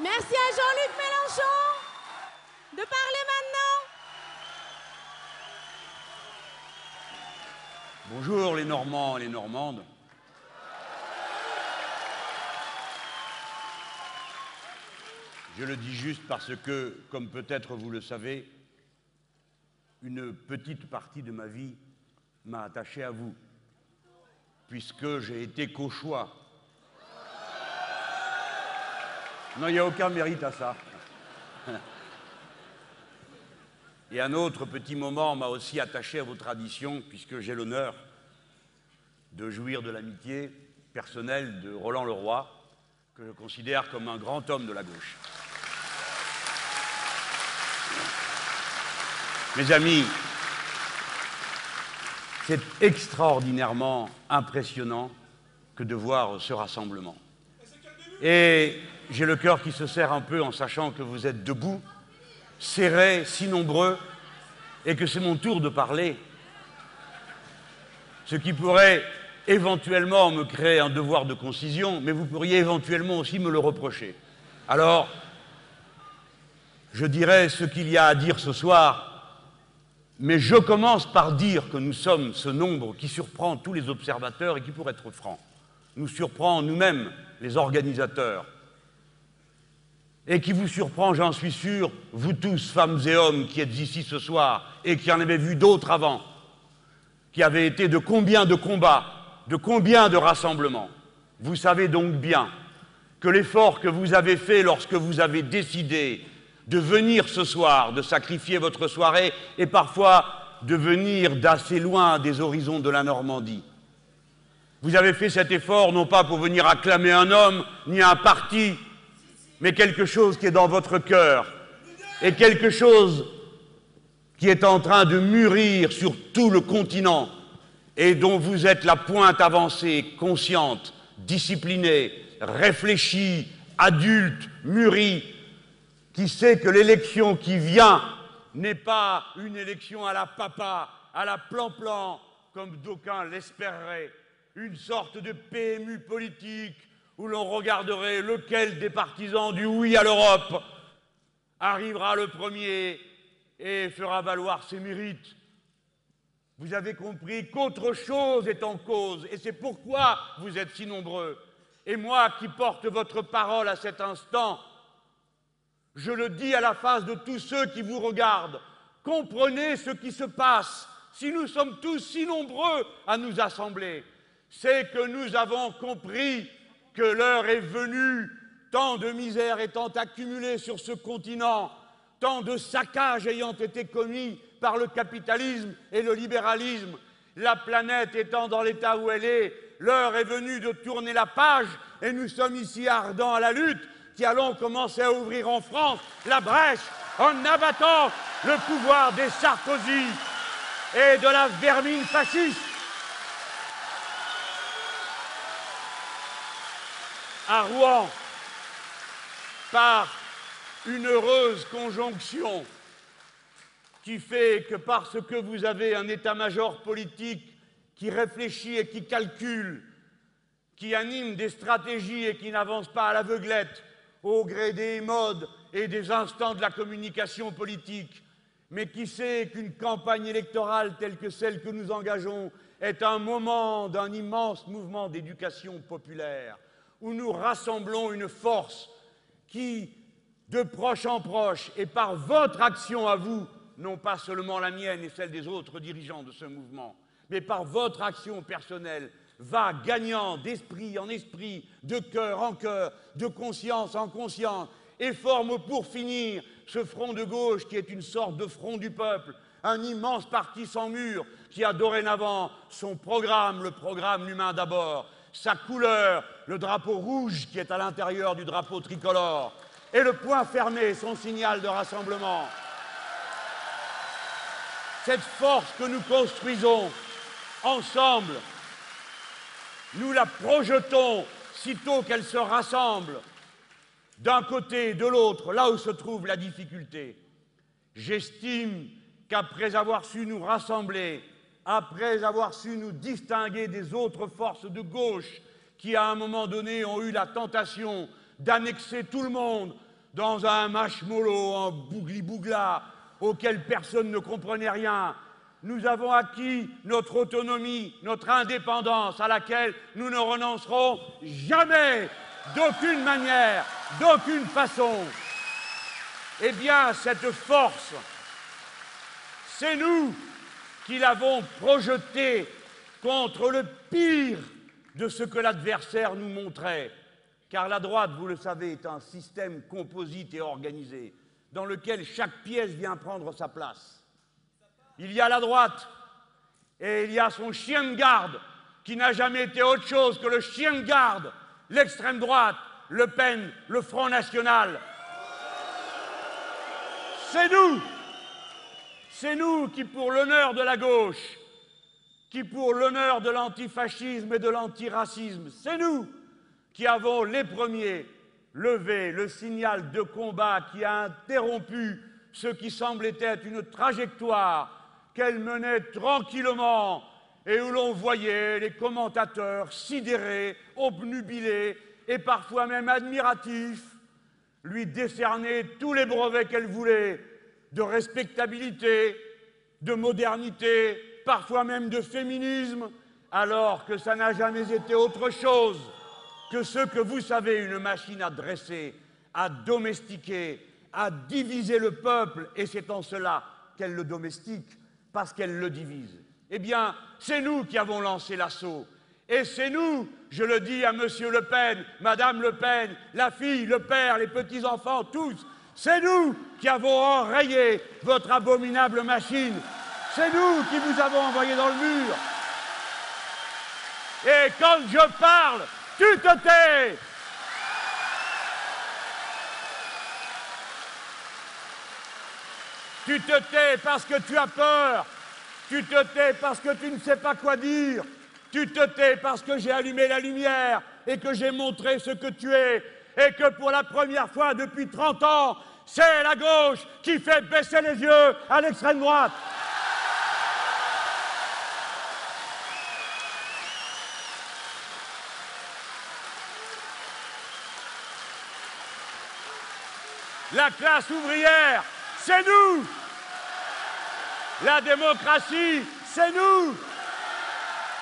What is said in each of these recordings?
Merci à Jean-Luc Mélenchon de parler maintenant. Bonjour les Normands et les Normandes. Je le dis juste parce que, comme peut-être vous le savez, une petite partie de ma vie m'a attaché à vous, puisque j'ai été cauchois. Non, il n'y a aucun mérite à ça. Et un autre petit moment m'a aussi attaché à vos traditions, puisque j'ai l'honneur de jouir de l'amitié personnelle de Roland Leroy, que je considère comme un grand homme de la gauche. Mes amis, c'est extraordinairement impressionnant que de voir ce rassemblement. Et j'ai le cœur qui se serre un peu en sachant que vous êtes debout, serrés, si nombreux, et que c'est mon tour de parler. Ce qui pourrait éventuellement me créer un devoir de concision, mais vous pourriez éventuellement aussi me le reprocher. Alors, je dirais ce qu'il y a à dire ce soir, mais je commence par dire que nous sommes ce nombre qui surprend tous les observateurs et qui, pour être franc, nous surprend nous-mêmes, les organisateurs, et qui vous surprend, j'en suis sûr, vous tous, femmes et hommes qui êtes ici ce soir et qui en avez vu d'autres avant, qui avaient été de combien de combats, de combien de rassemblements. Vous savez donc bien que l'effort que vous avez fait lorsque vous avez décidé de venir ce soir, de sacrifier votre soirée et parfois de venir d'assez loin des horizons de la Normandie. Vous avez fait cet effort non pas pour venir acclamer un homme ni un parti, mais quelque chose qui est dans votre cœur et quelque chose qui est en train de mûrir sur tout le continent et dont vous êtes la pointe avancée, consciente, disciplinée, réfléchie, adulte, mûrie, qui sait que l'élection qui vient n'est pas une élection à la papa, à la plan-plan, comme d'aucuns l'espéreraient, une sorte de PMU politique où l'on regarderait lequel des partisans du oui à l'Europe arrivera le premier et fera valoir ses mérites. Vous avez compris qu'autre chose est en cause, et c'est pourquoi vous êtes si nombreux. Et moi qui porte votre parole à cet instant, je le dis à la face de tous ceux qui vous regardent, comprenez ce qui se passe. Si nous sommes tous si nombreux à nous assembler, c'est que nous avons compris que l'heure est venue, tant de misère étant accumulée sur ce continent, tant de saccages ayant été commis par le capitalisme et le libéralisme, la planète étant dans l'état où elle est, l'heure est venue de tourner la page et nous sommes ici ardents à la lutte qui allons commencer à ouvrir en France la brèche en abattant le pouvoir des Sarkozy et de la vermine fasciste. À Rouen par une heureuse conjonction qui fait que parce que vous avez un état-major politique qui réfléchit et qui calcule, qui anime des stratégies et qui n'avance pas à l'aveuglette au gré des modes et des instants de la communication politique, mais qui sait qu'une campagne électorale telle que celle que nous engageons est un moment d'un immense mouvement d'éducation populaire où nous rassemblons une force qui, de proche en proche, et par votre action à vous, non pas seulement la mienne et celle des autres dirigeants de ce mouvement, mais par votre action personnelle, va gagnant d'esprit en esprit, de cœur en cœur, de conscience en conscience, et forme pour finir ce front de gauche qui est une sorte de front du peuple, un immense parti sans mur qui a dorénavant son programme, le programme humain d'abord, sa couleur, le drapeau rouge qui est à l'intérieur du drapeau tricolore, et le point fermé, son signal de rassemblement. Cette force que nous construisons ensemble, nous la projetons sitôt qu'elle se rassemble, d'un côté et de l'autre, là où se trouve la difficulté. J'estime qu'après avoir su nous rassembler, après avoir su nous distinguer des autres forces de gauche qui, à un moment donné, ont eu la tentation d'annexer tout le monde dans un mashmolo, un bougli-bougla, auquel personne ne comprenait rien. Nous avons acquis notre autonomie, notre indépendance, à laquelle nous ne renoncerons jamais, d'aucune manière, d'aucune façon. Eh bien, cette force, c'est nous qui l'avons projetée contre le pire de ce que l'adversaire nous montrait. Car la droite, vous le savez, est un système composite et organisé, dans lequel chaque pièce vient prendre sa place. Il y a la droite, et il y a son chien de garde, qui n'a jamais été autre chose que le chien de garde, l'extrême droite, Le Pen, le Front National. C'est nous, c'est nous qui, pour l'honneur de la gauche, qui, pour l'honneur de l'antifascisme et de l'antiracisme, c'est nous qui avons les premiers levé le signal de combat qui a interrompu ce qui semblait être une trajectoire qu'elle menait tranquillement et où l'on voyait les commentateurs sidérés, obnubilés et parfois même admiratifs lui décerner tous les brevets qu'elle voulait de respectabilité, de modernité, parfois même de féminisme, alors que ça n'a jamais été autre chose que ce que vous savez, une machine à dresser, à domestiquer, à diviser le peuple, et c'est en cela qu'elle le domestique, parce qu'elle le divise. Eh bien, c'est nous qui avons lancé l'assaut. Et c'est nous, je le dis à Monsieur Le Pen, Madame Le Pen, la fille, le père, les petits-enfants, tous, c'est nous qui avons enrayé votre abominable machine. C'est nous qui vous avons envoyé dans le mur. Et quand je parle, tu te tais. Tu te tais parce que tu as peur. Tu te tais parce que tu ne sais pas quoi dire. Tu te tais parce que j'ai allumé la lumière et que j'ai montré ce que tu es. Et que pour la première fois depuis 30 ans, c'est la gauche qui fait baisser les yeux à l'extrême droite. La classe ouvrière, c'est nous. La démocratie, c'est nous.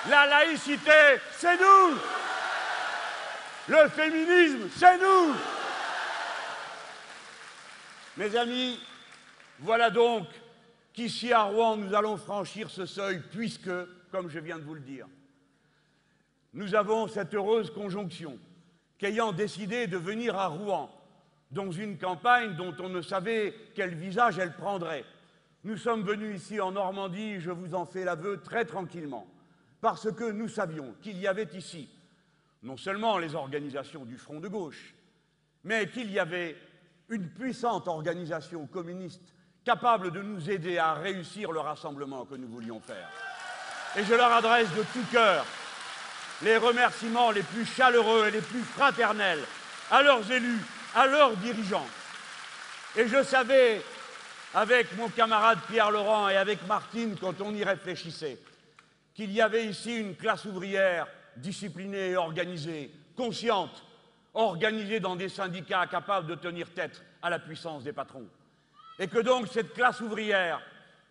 La laïcité, c'est nous. Le féminisme, c'est nous. Mes amis, voilà donc qu'ici à Rouen, nous allons franchir ce seuil, puisque, comme je viens de vous le dire, nous avons cette heureuse conjonction qu'ayant décidé de venir à Rouen dans une campagne dont on ne savait quel visage elle prendrait, nous sommes venus ici en Normandie, je vous en fais l'aveu, très tranquillement, parce que nous savions qu'il y avait ici non seulement les organisations du Front de gauche, mais qu'il y avait une puissante organisation communiste capable de nous aider à réussir le rassemblement que nous voulions faire. Et je leur adresse de tout cœur les remerciements les plus chaleureux et les plus fraternels à leurs élus, à leurs dirigeants. Et je savais, avec mon camarade Pierre Laurent et avec Martine, quand on y réfléchissait, qu'il y avait ici une classe ouvrière disciplinée et organisée, consciente, organisée dans des syndicats capables de tenir tête à la puissance des patrons. Et que donc cette classe ouvrière,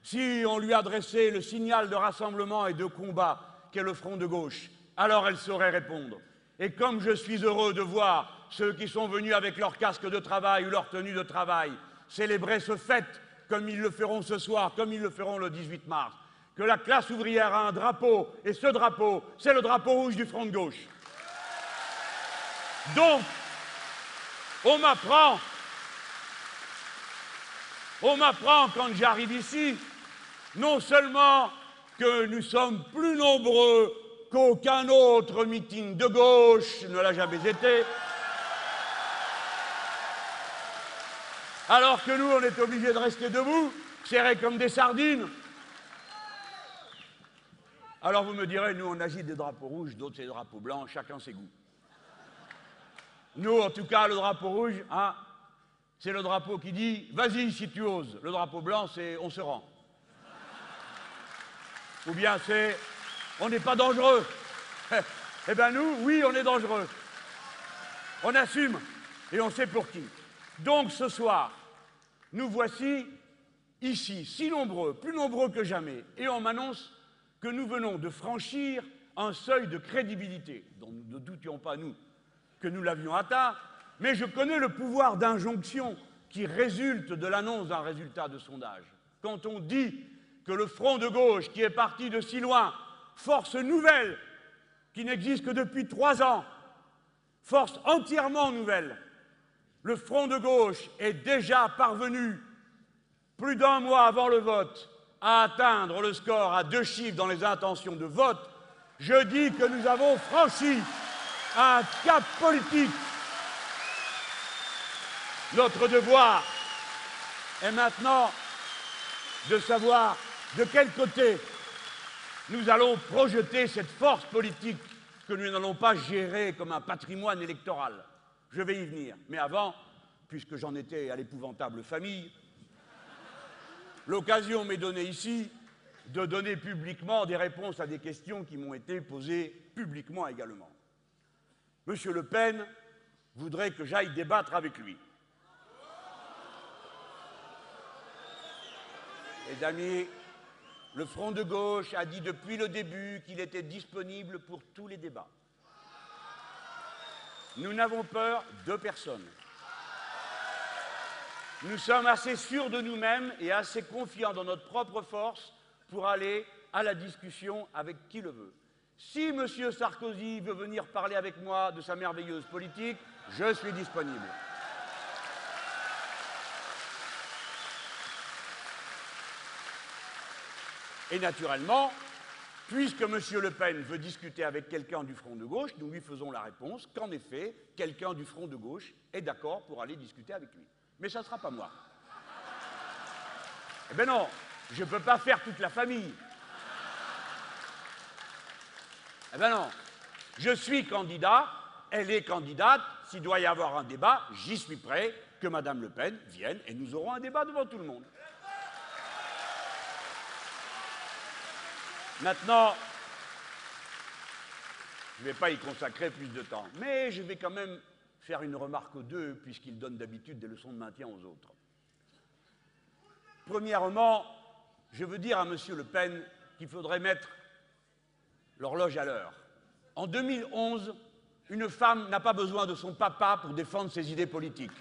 si on lui adressait le signal de rassemblement et de combat qu'est le front de gauche, alors elle saurait répondre. Et comme je suis heureux de voir ceux qui sont venus avec leur casque de travail ou leur tenue de travail célébrer ce fête comme ils le feront ce soir, comme ils le feront le 18 mars, que la classe ouvrière a un drapeau, et ce drapeau, c'est le drapeau rouge du front de gauche. Donc, on m'apprend, on m'apprend quand j'arrive ici, non seulement que nous sommes plus nombreux qu'aucun autre meeting de gauche ne l'a jamais été, alors que nous, on est obligés de rester debout, serrés comme des sardines. Alors vous me direz, nous, on agite des drapeaux rouges, d'autres des drapeaux blancs, chacun ses goûts. Nous, en tout cas, le drapeau rouge, hein, c'est le drapeau qui dit vas-y si tu oses. Le drapeau blanc, c'est on se rend. Ou bien c'est on n'est pas dangereux. eh bien nous, oui, on est dangereux. On assume et on sait pour qui. Donc ce soir, nous voici ici, si nombreux, plus nombreux que jamais, et on m'annonce que nous venons de franchir un seuil de crédibilité, dont nous ne doutions pas, nous, que nous l'avions atteint, mais je connais le pouvoir d'injonction qui résulte de l'annonce d'un résultat de sondage. Quand on dit que le front de gauche, qui est parti de si loin, force nouvelle, qui n'existe que depuis trois ans, force entièrement nouvelle, le front de gauche est déjà parvenu, plus d'un mois avant le vote, à atteindre le score à deux chiffres dans les intentions de vote, je dis que nous avons franchi un cap politique. Notre devoir est maintenant de savoir de quel côté nous allons projeter cette force politique que nous n'allons pas gérer comme un patrimoine électoral. Je vais y venir. Mais avant, puisque j'en étais à l'épouvantable famille, l'occasion m'est donnée ici de donner publiquement des réponses à des questions qui m'ont été posées publiquement également. Monsieur Le Pen voudrait que j'aille débattre avec lui. Les amis, le Front de gauche a dit depuis le début qu'il était disponible pour tous les débats. Nous n'avons peur de personne. Nous sommes assez sûrs de nous-mêmes et assez confiants dans notre propre force pour aller à la discussion avec qui le veut. Si M. Sarkozy veut venir parler avec moi de sa merveilleuse politique, je suis disponible. Et naturellement, puisque M. Le Pen veut discuter avec quelqu'un du Front de gauche, nous lui faisons la réponse qu'en effet, quelqu'un du Front de gauche est d'accord pour aller discuter avec lui. Mais ça ne sera pas moi. Eh bien non, je ne peux pas faire toute la famille. Eh bien non, je suis candidat, elle est candidate, s'il doit y avoir un débat, j'y suis prêt, que Mme Le Pen vienne et nous aurons un débat devant tout le monde. Maintenant, je ne vais pas y consacrer plus de temps, mais je vais quand même faire une remarque aux deux, puisqu'ils donnent d'habitude des leçons de maintien aux autres. Premièrement, je veux dire à M. Le Pen qu'il faudrait mettre l'horloge à l'heure. En 2011, une femme n'a pas besoin de son papa pour défendre ses idées politiques.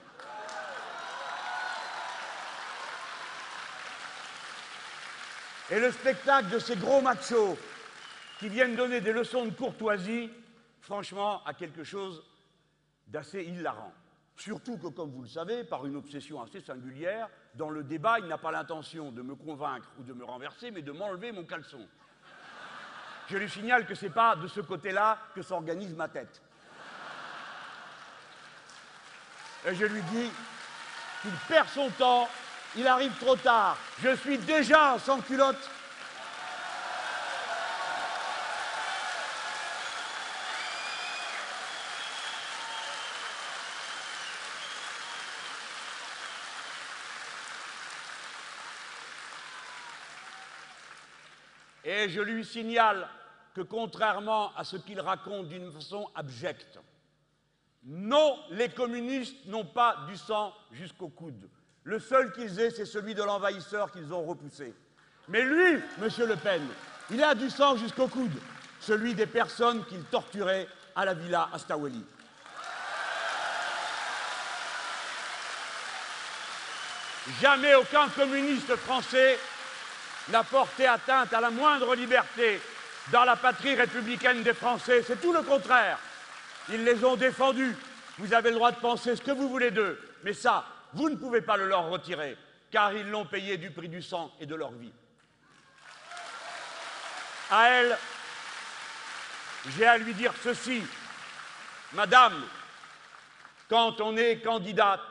Et le spectacle de ces gros machos qui viennent donner des leçons de courtoisie, franchement, a quelque chose d'assez hilarant. Surtout que, comme vous le savez, par une obsession assez singulière, dans le débat, il n'a pas l'intention de me convaincre ou de me renverser, mais de m'enlever mon caleçon. Je lui signale que ce n'est pas de ce côté-là que s'organise ma tête. Et je lui dis qu'il perd son temps, il arrive trop tard, je suis déjà sans culotte Et je lui signale que contrairement à ce qu'il raconte d'une façon abjecte, non, les communistes n'ont pas du sang jusqu'au coude. Le seul qu'ils aient, c'est celui de l'envahisseur qu'ils ont repoussé. Mais lui, Monsieur Le Pen, il a du sang jusqu'au coude, celui des personnes qu'il torturait à la villa Astaweli. Jamais aucun communiste français n'a porté atteinte à la moindre liberté dans la patrie républicaine des Français. C'est tout le contraire. Ils les ont défendus. Vous avez le droit de penser ce que vous voulez d'eux. Mais ça, vous ne pouvez pas le leur retirer, car ils l'ont payé du prix du sang et de leur vie. À elle, j'ai à lui dire ceci. Madame, quand on est candidate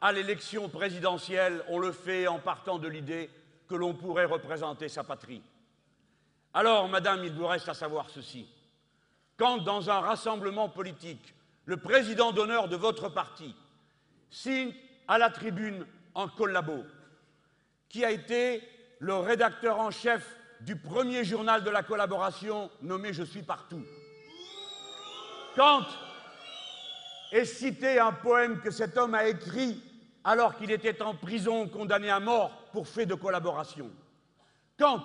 à l'élection présidentielle, on le fait en partant de l'idée que l'on pourrait représenter sa patrie. Alors, Madame, il vous reste à savoir ceci. Quand, dans un rassemblement politique, le président d'honneur de votre parti signe à la tribune un collabo, qui a été le rédacteur en chef du premier journal de la collaboration nommé Je suis partout. Quand est cité un poème que cet homme a écrit alors qu'il était en prison condamné à mort pour fait de collaboration. Quand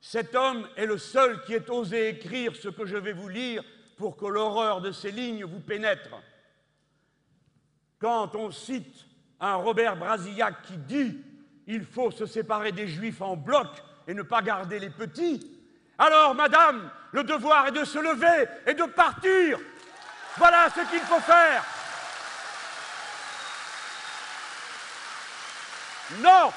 cet homme est le seul qui ait osé écrire ce que je vais vous lire pour que l'horreur de ces lignes vous pénètre. Quand on cite un Robert Brasillac qui dit il faut se séparer des juifs en bloc et ne pas garder les petits, alors, madame, le devoir est de se lever et de partir. Voilà ce qu'il faut faire. Non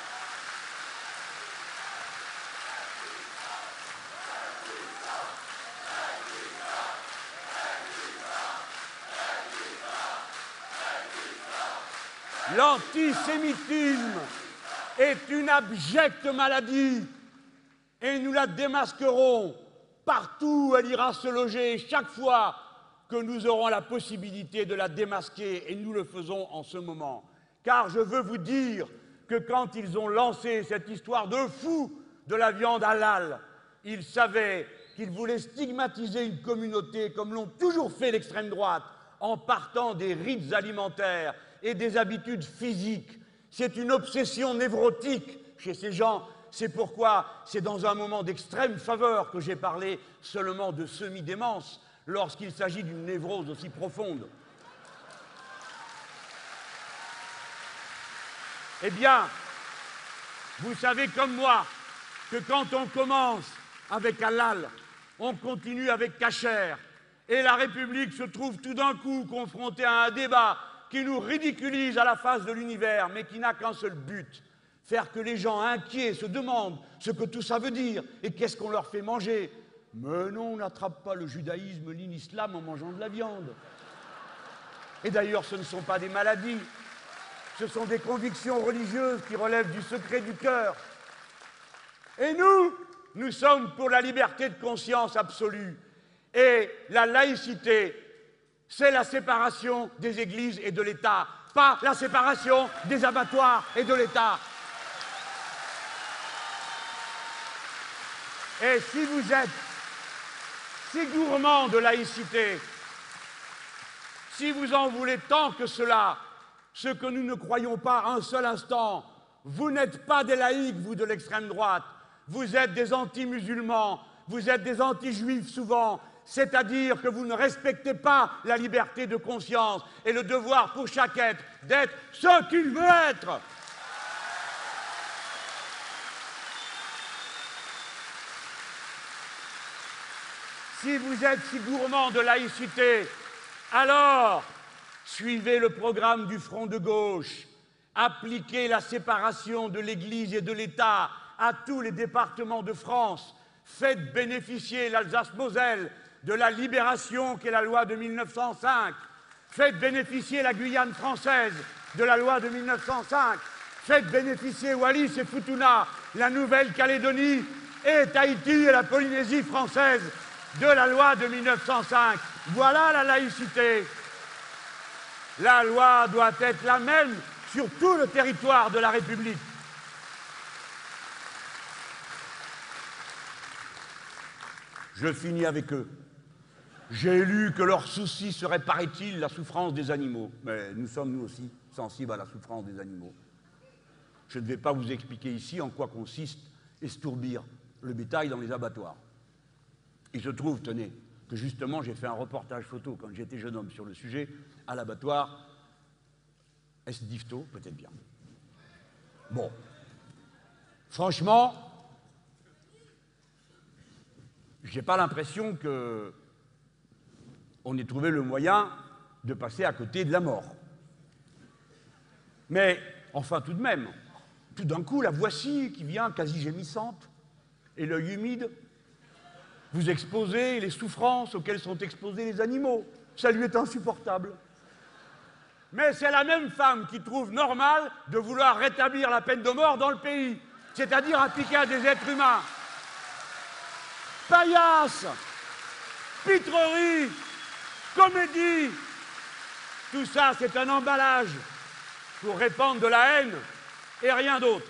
L'antisémitisme est une abjecte maladie et nous la démasquerons partout où elle ira se loger chaque fois que nous aurons la possibilité de la démasquer et nous le faisons en ce moment. Car je veux vous dire que quand ils ont lancé cette histoire de fou de la viande halal, ils savaient qu'ils voulaient stigmatiser une communauté comme l'ont toujours fait l'extrême droite en partant des rites alimentaires et des habitudes physiques. C'est une obsession névrotique chez ces gens. C'est pourquoi c'est dans un moment d'extrême faveur que j'ai parlé seulement de semi-démence lorsqu'il s'agit d'une névrose aussi profonde. Eh bien, vous savez comme moi que quand on commence avec halal, on continue avec cachère, et la République se trouve tout d'un coup confrontée à un débat qui nous ridiculise à la face de l'univers, mais qui n'a qu'un seul but, faire que les gens inquiets se demandent ce que tout ça veut dire et qu'est-ce qu'on leur fait manger. Mais non, on n'attrape pas le judaïsme ni l'islam en mangeant de la viande. Et d'ailleurs, ce ne sont pas des maladies, ce sont des convictions religieuses qui relèvent du secret du cœur. Et nous, nous sommes pour la liberté de conscience absolue. Et la laïcité c'est la séparation des églises et de l'État, pas la séparation des abattoirs et de l'État. Et si vous êtes si gourmand de laïcité, si vous en voulez tant que cela, ce que nous ne croyons pas un seul instant, vous n'êtes pas des laïcs, vous de l'extrême droite, vous êtes des anti-musulmans, vous êtes des anti-juifs souvent, c'est-à-dire que vous ne respectez pas la liberté de conscience et le devoir pour chaque être d'être ce qu'il veut être. Si vous êtes si gourmand de laïcité, alors suivez le programme du Front de gauche, appliquez la séparation de l'Église et de l'État à tous les départements de France, faites bénéficier l'Alsace-Moselle de la libération qu'est la loi de 1905. Faites bénéficier la Guyane française de la loi de 1905. Faites bénéficier Wallis et Futuna, la Nouvelle-Calédonie et Tahiti et la Polynésie française de la loi de 1905. Voilà la laïcité. La loi doit être la même sur tout le territoire de la République. Je finis avec eux. J'ai lu que leur souci serait, paraît-il, la souffrance des animaux. Mais nous sommes, nous aussi, sensibles à la souffrance des animaux. Je ne vais pas vous expliquer ici en quoi consiste estourbir le bétail dans les abattoirs. Il se trouve, tenez, que justement j'ai fait un reportage photo quand j'étais jeune homme sur le sujet à l'abattoir. Est-ce difto? Peut-être bien. Bon. Franchement, j'ai pas l'impression que on ait trouvé le moyen de passer à côté de la mort. Mais enfin, tout de même, tout d'un coup, la voici qui vient quasi gémissante, et l'œil humide, vous exposez les souffrances auxquelles sont exposés les animaux. Ça lui est insupportable. Mais c'est la même femme qui trouve normal de vouloir rétablir la peine de mort dans le pays, c'est-à-dire appliquer à des êtres humains. Paillasse, pitrerie, comédie. Tout ça, c'est un emballage pour répandre de la haine et rien d'autre.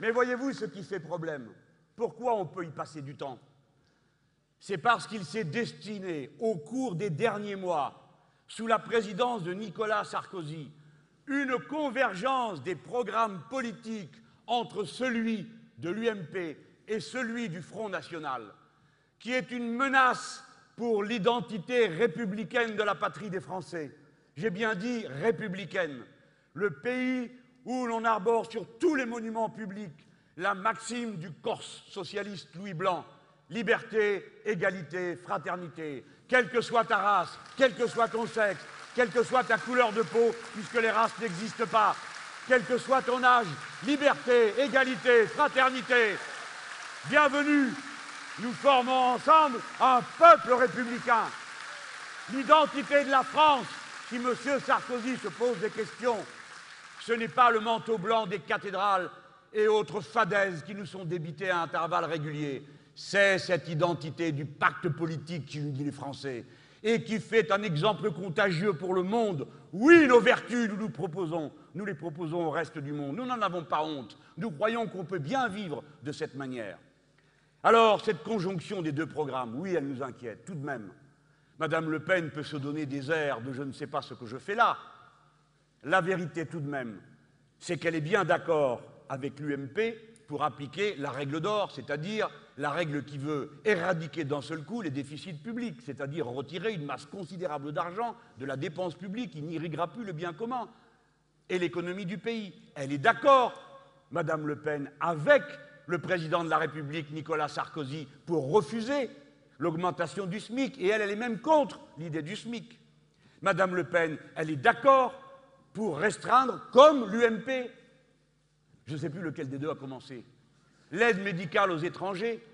Mais voyez-vous ce qui fait problème? Pourquoi on peut y passer du temps? C'est parce qu'il s'est destiné, au cours des derniers mois, sous la présidence de Nicolas Sarkozy, une convergence des programmes politiques entre celui de l'UMP et celui du Front National, qui est une menace pour l'identité républicaine de la patrie des Français. J'ai bien dit républicaine. Le pays où l'on arbore sur tous les monuments publics la maxime du Corse socialiste Louis Blanc, liberté, égalité, fraternité, quelle que soit ta race, quel que soit ton sexe, quelle que soit ta couleur de peau, puisque les races n'existent pas, quel que soit ton âge, liberté, égalité, fraternité. Bienvenue, nous formons ensemble un peuple républicain. L'identité de la France, si M. Sarkozy se pose des questions, ce n'est pas le manteau blanc des cathédrales et autres fadaises qui nous sont débitées à intervalles réguliers. C'est cette identité du pacte politique qui unit les Français et qui fait un exemple contagieux pour le monde. Oui, nos vertus, nous nous proposons, nous les proposons au reste du monde. Nous n'en avons pas honte. Nous croyons qu'on peut bien vivre de cette manière. Alors, cette conjonction des deux programmes, oui, elle nous inquiète, tout de même. Madame Le Pen peut se donner des airs de je ne sais pas ce que je fais là. La vérité, tout de même, c'est qu'elle est bien d'accord avec l'UMP pour appliquer la règle d'or, c'est-à-dire la règle qui veut éradiquer d'un seul coup les déficits publics, c'est-à-dire retirer une masse considérable d'argent de la dépense publique qui n'irriguera plus le bien commun et l'économie du pays. Elle est d'accord, Madame Le Pen, avec le président de la République, Nicolas Sarkozy, pour refuser l'augmentation du SMIC, et elle, elle est même contre l'idée du SMIC. Madame Le Pen, elle est d'accord pour restreindre, comme l'UMP, je ne sais plus lequel des deux a commencé, l'aide médicale aux étrangers,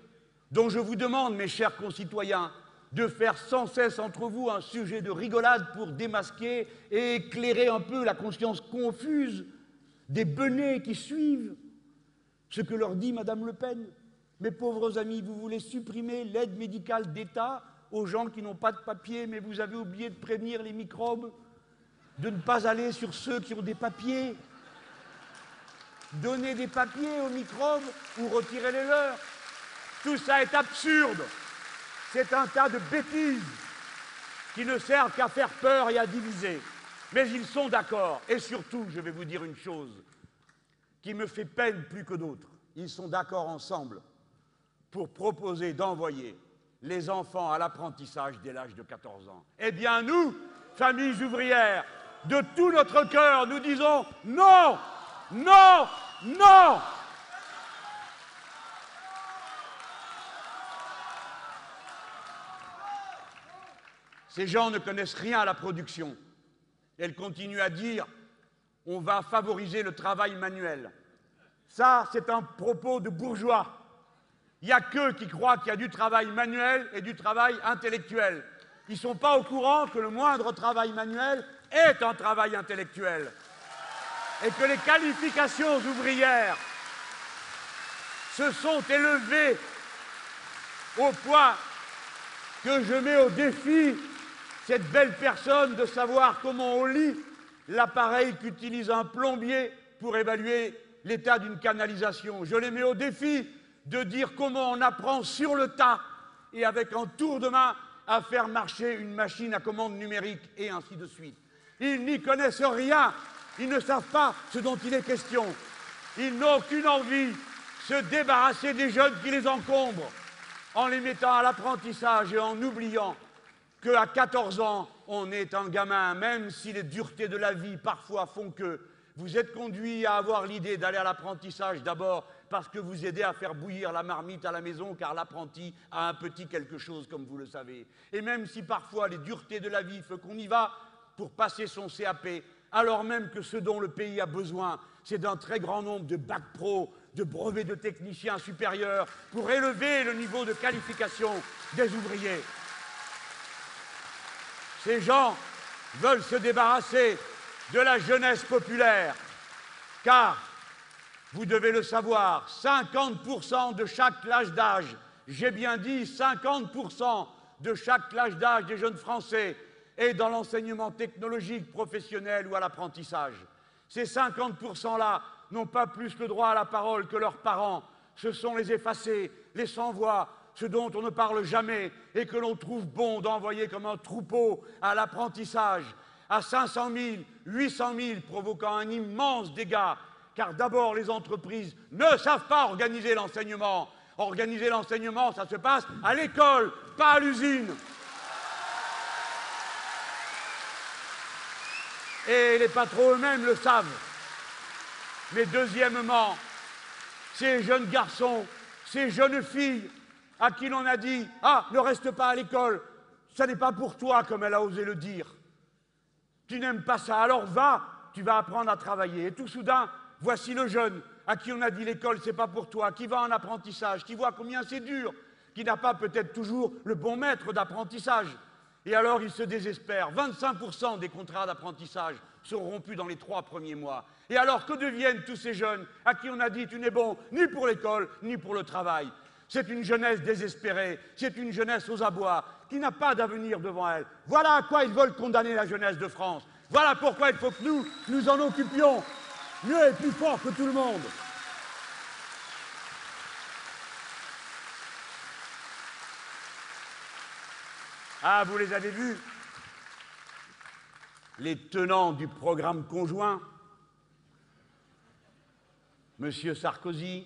dont je vous demande, mes chers concitoyens, de faire sans cesse entre vous un sujet de rigolade pour démasquer et éclairer un peu la conscience confuse des benets qui suivent ce que leur dit Madame Le Pen. Mes pauvres amis, vous voulez supprimer l'aide médicale d'État aux gens qui n'ont pas de papier, mais vous avez oublié de prévenir les microbes, de ne pas aller sur ceux qui ont des papiers. Donner des papiers aux microbes ou retirer les leurs. Tout ça est absurde. C'est un tas de bêtises qui ne servent qu'à faire peur et à diviser. Mais ils sont d'accord. Et surtout, je vais vous dire une chose qui me fait peine plus que d'autres. Ils sont d'accord ensemble pour proposer d'envoyer les enfants à l'apprentissage dès l'âge de 14 ans. Eh bien, nous, familles ouvrières, de tout notre cœur, nous disons non, non, non Ces gens ne connaissent rien à la production. Elles continuent à dire on va favoriser le travail manuel. Ça, c'est un propos de bourgeois. Il n'y a qu'eux qui croient qu'il y a du travail manuel et du travail intellectuel. Ils ne sont pas au courant que le moindre travail manuel est un travail intellectuel. Et que les qualifications ouvrières se sont élevées au point que je mets au défi cette belle personne de savoir comment on lit l'appareil qu'utilise un plombier pour évaluer l'état d'une canalisation. Je les mets au défi de dire comment on apprend sur le tas et avec un tour de main à faire marcher une machine à commande numérique et ainsi de suite. Ils n'y connaissent rien, ils ne savent pas ce dont il est question. Ils n'ont aucune envie de se débarrasser des jeunes qui les encombrent en les mettant à l'apprentissage et en oubliant qu'à 14 ans, on est un gamin, même si les duretés de la vie parfois font que vous êtes conduit à avoir l'idée d'aller à l'apprentissage d'abord parce que vous aidez à faire bouillir la marmite à la maison, car l'apprenti a un petit quelque chose, comme vous le savez. Et même si parfois les duretés de la vie font qu'on y va pour passer son CAP, alors même que ce dont le pays a besoin, c'est d'un très grand nombre de bacs pro, de brevets de techniciens supérieurs, pour élever le niveau de qualification des ouvriers. Ces gens veulent se débarrasser de la jeunesse populaire, car, vous devez le savoir, 50% de chaque classe d'âge, j'ai bien dit 50% de chaque classe d'âge des jeunes Français est dans l'enseignement technologique, professionnel ou à l'apprentissage. Ces 50%-là n'ont pas plus le droit à la parole que leurs parents. Ce sont les effacés, les sans-voix, ce dont on ne parle jamais et que l'on trouve bon d'envoyer comme un troupeau à l'apprentissage, à 500 000, 800 000, provoquant un immense dégât, car d'abord les entreprises ne savent pas organiser l'enseignement. Organiser l'enseignement, ça se passe à l'école, pas à l'usine. Et les patrons eux-mêmes le savent. Mais deuxièmement, ces jeunes garçons, ces jeunes filles à qui l'on a dit Ah, ne reste pas à l'école, ça n'est pas pour toi, comme elle a osé le dire. Tu n'aimes pas ça, alors va, tu vas apprendre à travailler. Et tout soudain, voici le jeune à qui on a dit l'école, c'est pas pour toi, qui va en apprentissage, qui voit combien c'est dur, qui n'a pas peut-être toujours le bon maître d'apprentissage. Et alors il se désespère. 25% des contrats d'apprentissage sont rompus dans les trois premiers mois. Et alors que deviennent tous ces jeunes à qui on a dit tu n'es bon ni pour l'école ni pour le travail? C'est une jeunesse désespérée, c'est une jeunesse aux abois, qui n'a pas d'avenir devant elle. Voilà à quoi ils veulent condamner la jeunesse de France. Voilà pourquoi il faut que nous nous en occupions mieux et plus fort que tout le monde. Ah, vous les avez vus Les tenants du programme conjoint Monsieur Sarkozy,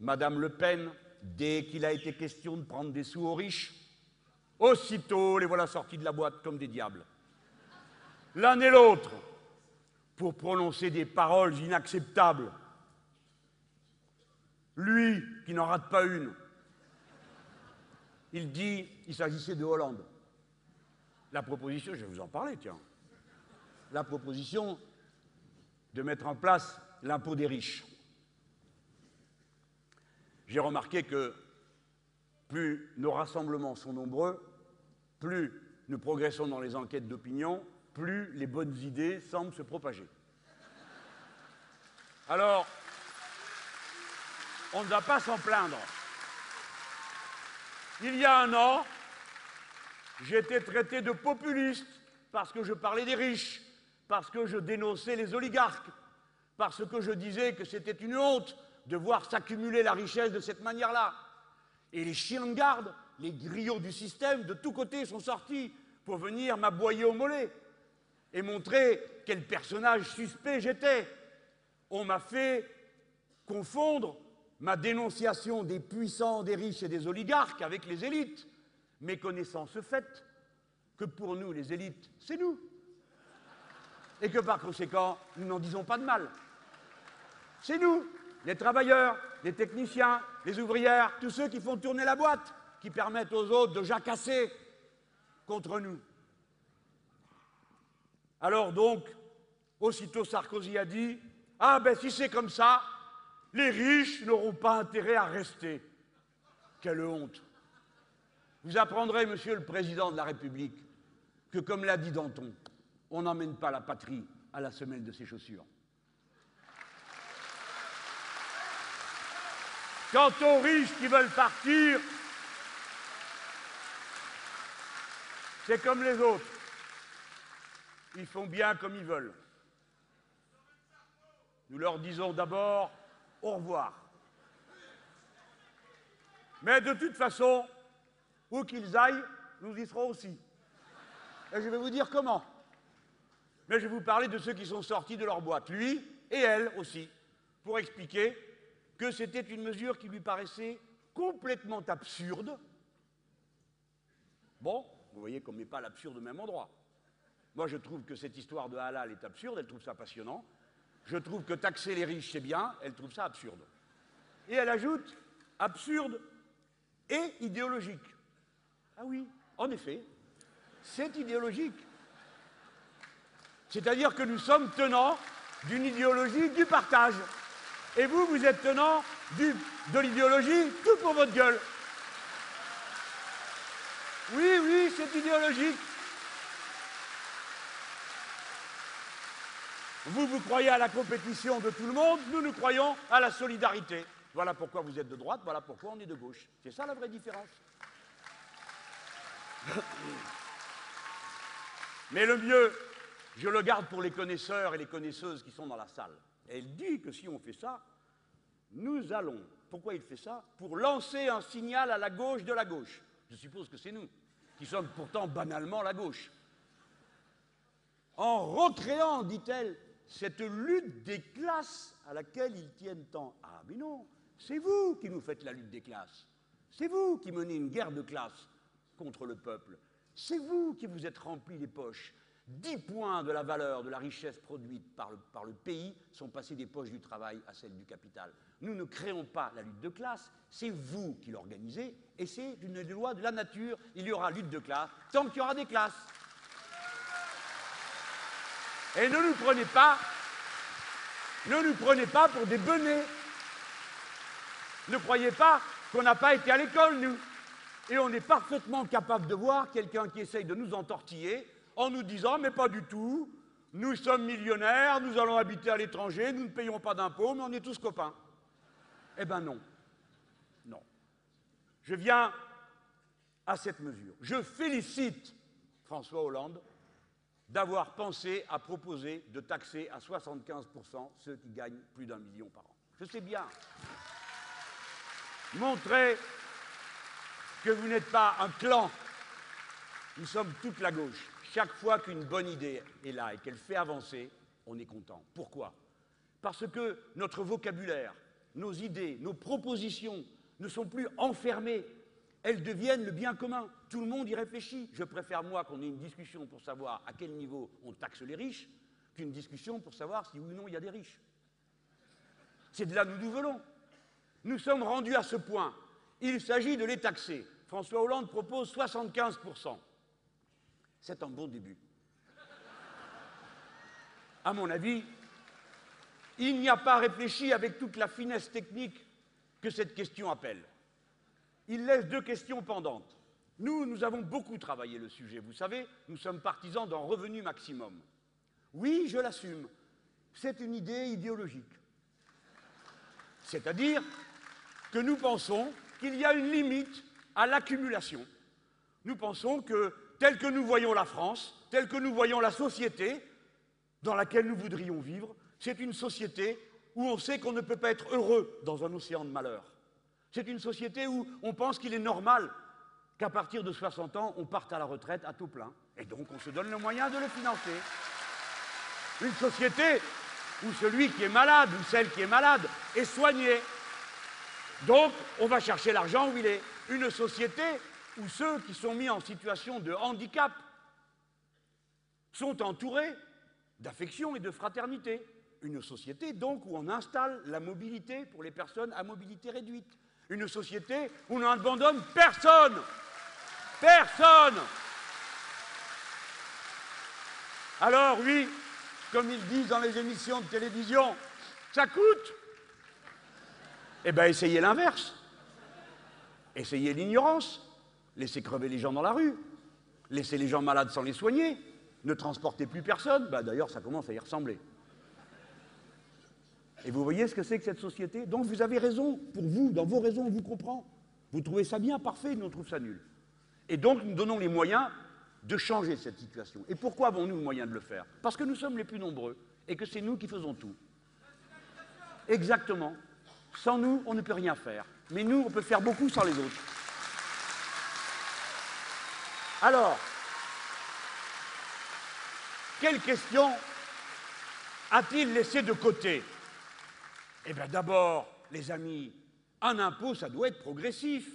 Madame Le Pen, dès qu'il a été question de prendre des sous aux riches, aussitôt les voilà sortis de la boîte comme des diables. L'un et l'autre, pour prononcer des paroles inacceptables. Lui, qui n'en rate pas une, il dit, il s'agissait de Hollande. La proposition, je vais vous en parler, tiens. La proposition de mettre en place l'impôt des riches. J'ai remarqué que plus nos rassemblements sont nombreux, plus nous progressons dans les enquêtes d'opinion, plus les bonnes idées semblent se propager. Alors, on ne va pas s'en plaindre. Il y a un an, été traité de populiste parce que je parlais des riches, parce que je dénonçais les oligarques, parce que je disais que c'était une honte de voir s'accumuler la richesse de cette manière-là. Et les chiens de garde, les griots du système, de tous côtés sont sortis pour venir m'aboyer au mollet et montrer quel personnage suspect j'étais. On m'a fait confondre ma dénonciation des puissants, des riches et des oligarques avec les élites, méconnaissant ce fait que pour nous, les élites, c'est nous. Et que par conséquent, nous n'en disons pas de mal. C'est nous, les travailleurs, les techniciens, les ouvrières, tous ceux qui font tourner la boîte, qui permettent aux autres de jacasser contre nous. Alors donc, aussitôt Sarkozy a dit Ah ben si c'est comme ça, les riches n'auront pas intérêt à rester. Quelle honte Vous apprendrez, monsieur le président de la République, que comme l'a dit Danton, on n'emmène pas la patrie à la semelle de ses chaussures. Quant aux riches qui veulent partir, c'est comme les autres. Ils font bien comme ils veulent. Nous leur disons d'abord au revoir. Mais de toute façon, où qu'ils aillent, nous y serons aussi. Et je vais vous dire comment. Mais je vais vous parler de ceux qui sont sortis de leur boîte, lui et elle aussi, pour expliquer que c'était une mesure qui lui paraissait complètement absurde. Bon, vous voyez qu'on ne met pas l'absurde au même endroit. Moi, je trouve que cette histoire de halal est absurde, elle trouve ça passionnant. Je trouve que taxer les riches, c'est bien, elle trouve ça absurde. Et elle ajoute absurde et idéologique. Ah oui, en effet, c'est idéologique. C'est-à-dire que nous sommes tenants d'une idéologie du partage. Et vous, vous êtes tenant de l'idéologie tout pour votre gueule. Oui, oui, c'est idéologique. Vous, vous croyez à la compétition de tout le monde, nous, nous croyons à la solidarité. Voilà pourquoi vous êtes de droite, voilà pourquoi on est de gauche. C'est ça la vraie différence. Mais le mieux, je le garde pour les connaisseurs et les connaisseuses qui sont dans la salle. Elle dit que si on fait ça, nous allons. Pourquoi il fait ça? Pour lancer un signal à la gauche de la gauche. Je suppose que c'est nous, qui sommes pourtant banalement la gauche. en recréant, dit-elle, cette lutte des classes à laquelle ils tiennent tant. Ah, mais non, c'est vous qui nous faites la lutte des classes. C'est vous qui menez une guerre de classe contre le peuple. C'est vous qui vous êtes remplis les poches. 10 points de la valeur de la richesse produite par le, par le, pays sont passés des poches du travail à celles du capital. Nous ne créons pas la lutte de classe, c'est vous qui l'organisez, et c'est une loi de la nature. Il y aura lutte de classe tant qu'il y aura des classes. Et ne nous prenez pas, ne nous prenez pas pour des benets. Ne croyez pas qu'on n'a pas été à l'école, nous. Et on est parfaitement capable de voir quelqu'un qui essaye de nous entortiller en nous disant mais pas du tout, nous sommes millionnaires, nous allons habiter à l'étranger, nous ne payons pas d'impôts, mais on est tous copains. Eh bien non. Non. Je viens à cette mesure. Je félicite François Hollande d'avoir pensé à proposer de taxer à 75% ceux qui gagnent plus d'un million par an. Je sais bien. Montrez que vous n'êtes pas un clan. Nous sommes toute la gauche. Chaque fois qu'une bonne idée est là et qu'elle fait avancer, on est content. Pourquoi? Parce que notre vocabulaire, nos idées, nos propositions ne sont plus enfermées. Elles deviennent le bien commun. Tout le monde y réfléchit. Je préfère, moi, qu'on ait une discussion pour savoir à quel niveau on taxe les riches qu'une discussion pour savoir si oui ou non il y a des riches. C'est de là que nous venons. Nous sommes rendus à ce point. Il s'agit de les taxer. François Hollande propose 75%. C'est un bon début. À mon avis, il n'y a pas réfléchi avec toute la finesse technique que cette question appelle. Il laisse deux questions pendantes. Nous, nous avons beaucoup travaillé le sujet. Vous savez, nous sommes partisans d'un revenu maximum. Oui, je l'assume. C'est une idée idéologique. C'est-à-dire que nous pensons qu'il y a une limite à l'accumulation. Nous pensons que, tel que nous voyons la France, tel que nous voyons la société dans laquelle nous voudrions vivre, c'est une société où on sait qu'on ne peut pas être heureux dans un océan de malheur. C'est une société où on pense qu'il est normal qu'à partir de 60 ans, on parte à la retraite à tout plein. Et donc, on se donne le moyen de le financer. Une société où celui qui est malade ou celle qui est malade est soigné. Donc, on va chercher l'argent où il est. Une société où ceux qui sont mis en situation de handicap sont entourés d'affection et de fraternité. Une société, donc, où on installe la mobilité pour les personnes à mobilité réduite. Une société où on n'abandonne personne. Personne. Alors, oui, comme ils disent dans les émissions de télévision, ça coûte. Eh bien, essayez l'inverse. Essayez l'ignorance. Laissez crever les gens dans la rue. Laissez les gens malades sans les soigner. Ne transportez plus personne. Bah, D'ailleurs, ça commence à y ressembler. Et vous voyez ce que c'est que cette société? Donc vous avez raison, pour vous, dans vos raisons, on vous comprend. Vous trouvez ça bien, parfait, nous on trouve ça nul. Et donc nous donnons les moyens de changer cette situation. Et pourquoi avons-nous le moyen de le faire? Parce que nous sommes les plus nombreux et que c'est nous qui faisons tout. Exactement. Sans nous, on ne peut rien faire. Mais nous, on peut faire beaucoup sans les autres. Alors, quelle question a-t-il laissé de côté? Eh bien d'abord, les amis, un impôt, ça doit être progressif.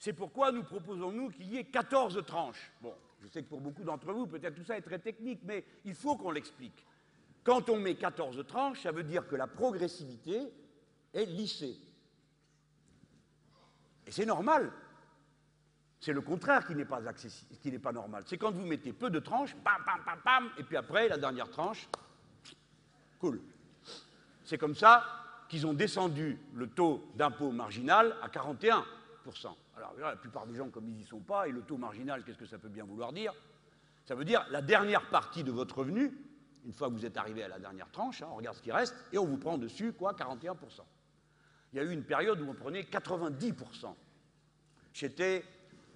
C'est pourquoi nous proposons, nous, qu'il y ait 14 tranches. Bon, je sais que pour beaucoup d'entre vous, peut-être tout ça est très technique, mais il faut qu'on l'explique. Quand on met 14 tranches, ça veut dire que la progressivité est lissée. Et c'est normal. C'est le contraire qui n'est pas, qui n'est pas normal. C'est quand vous mettez peu de tranches, pam, pam, pam, pam, et puis après, la dernière tranche, cool. C'est comme ça qu'ils ont descendu le taux d'impôt marginal à 41%. Alors la plupart des gens, comme ils n'y sont pas, et le taux marginal, qu'est-ce que ça peut bien vouloir dire? Ça veut dire la dernière partie de votre revenu, une fois que vous êtes arrivé à la dernière tranche, hein, on regarde ce qui reste, et on vous prend dessus, quoi, 41%. Il y a eu une période où on prenait 90%. J'étais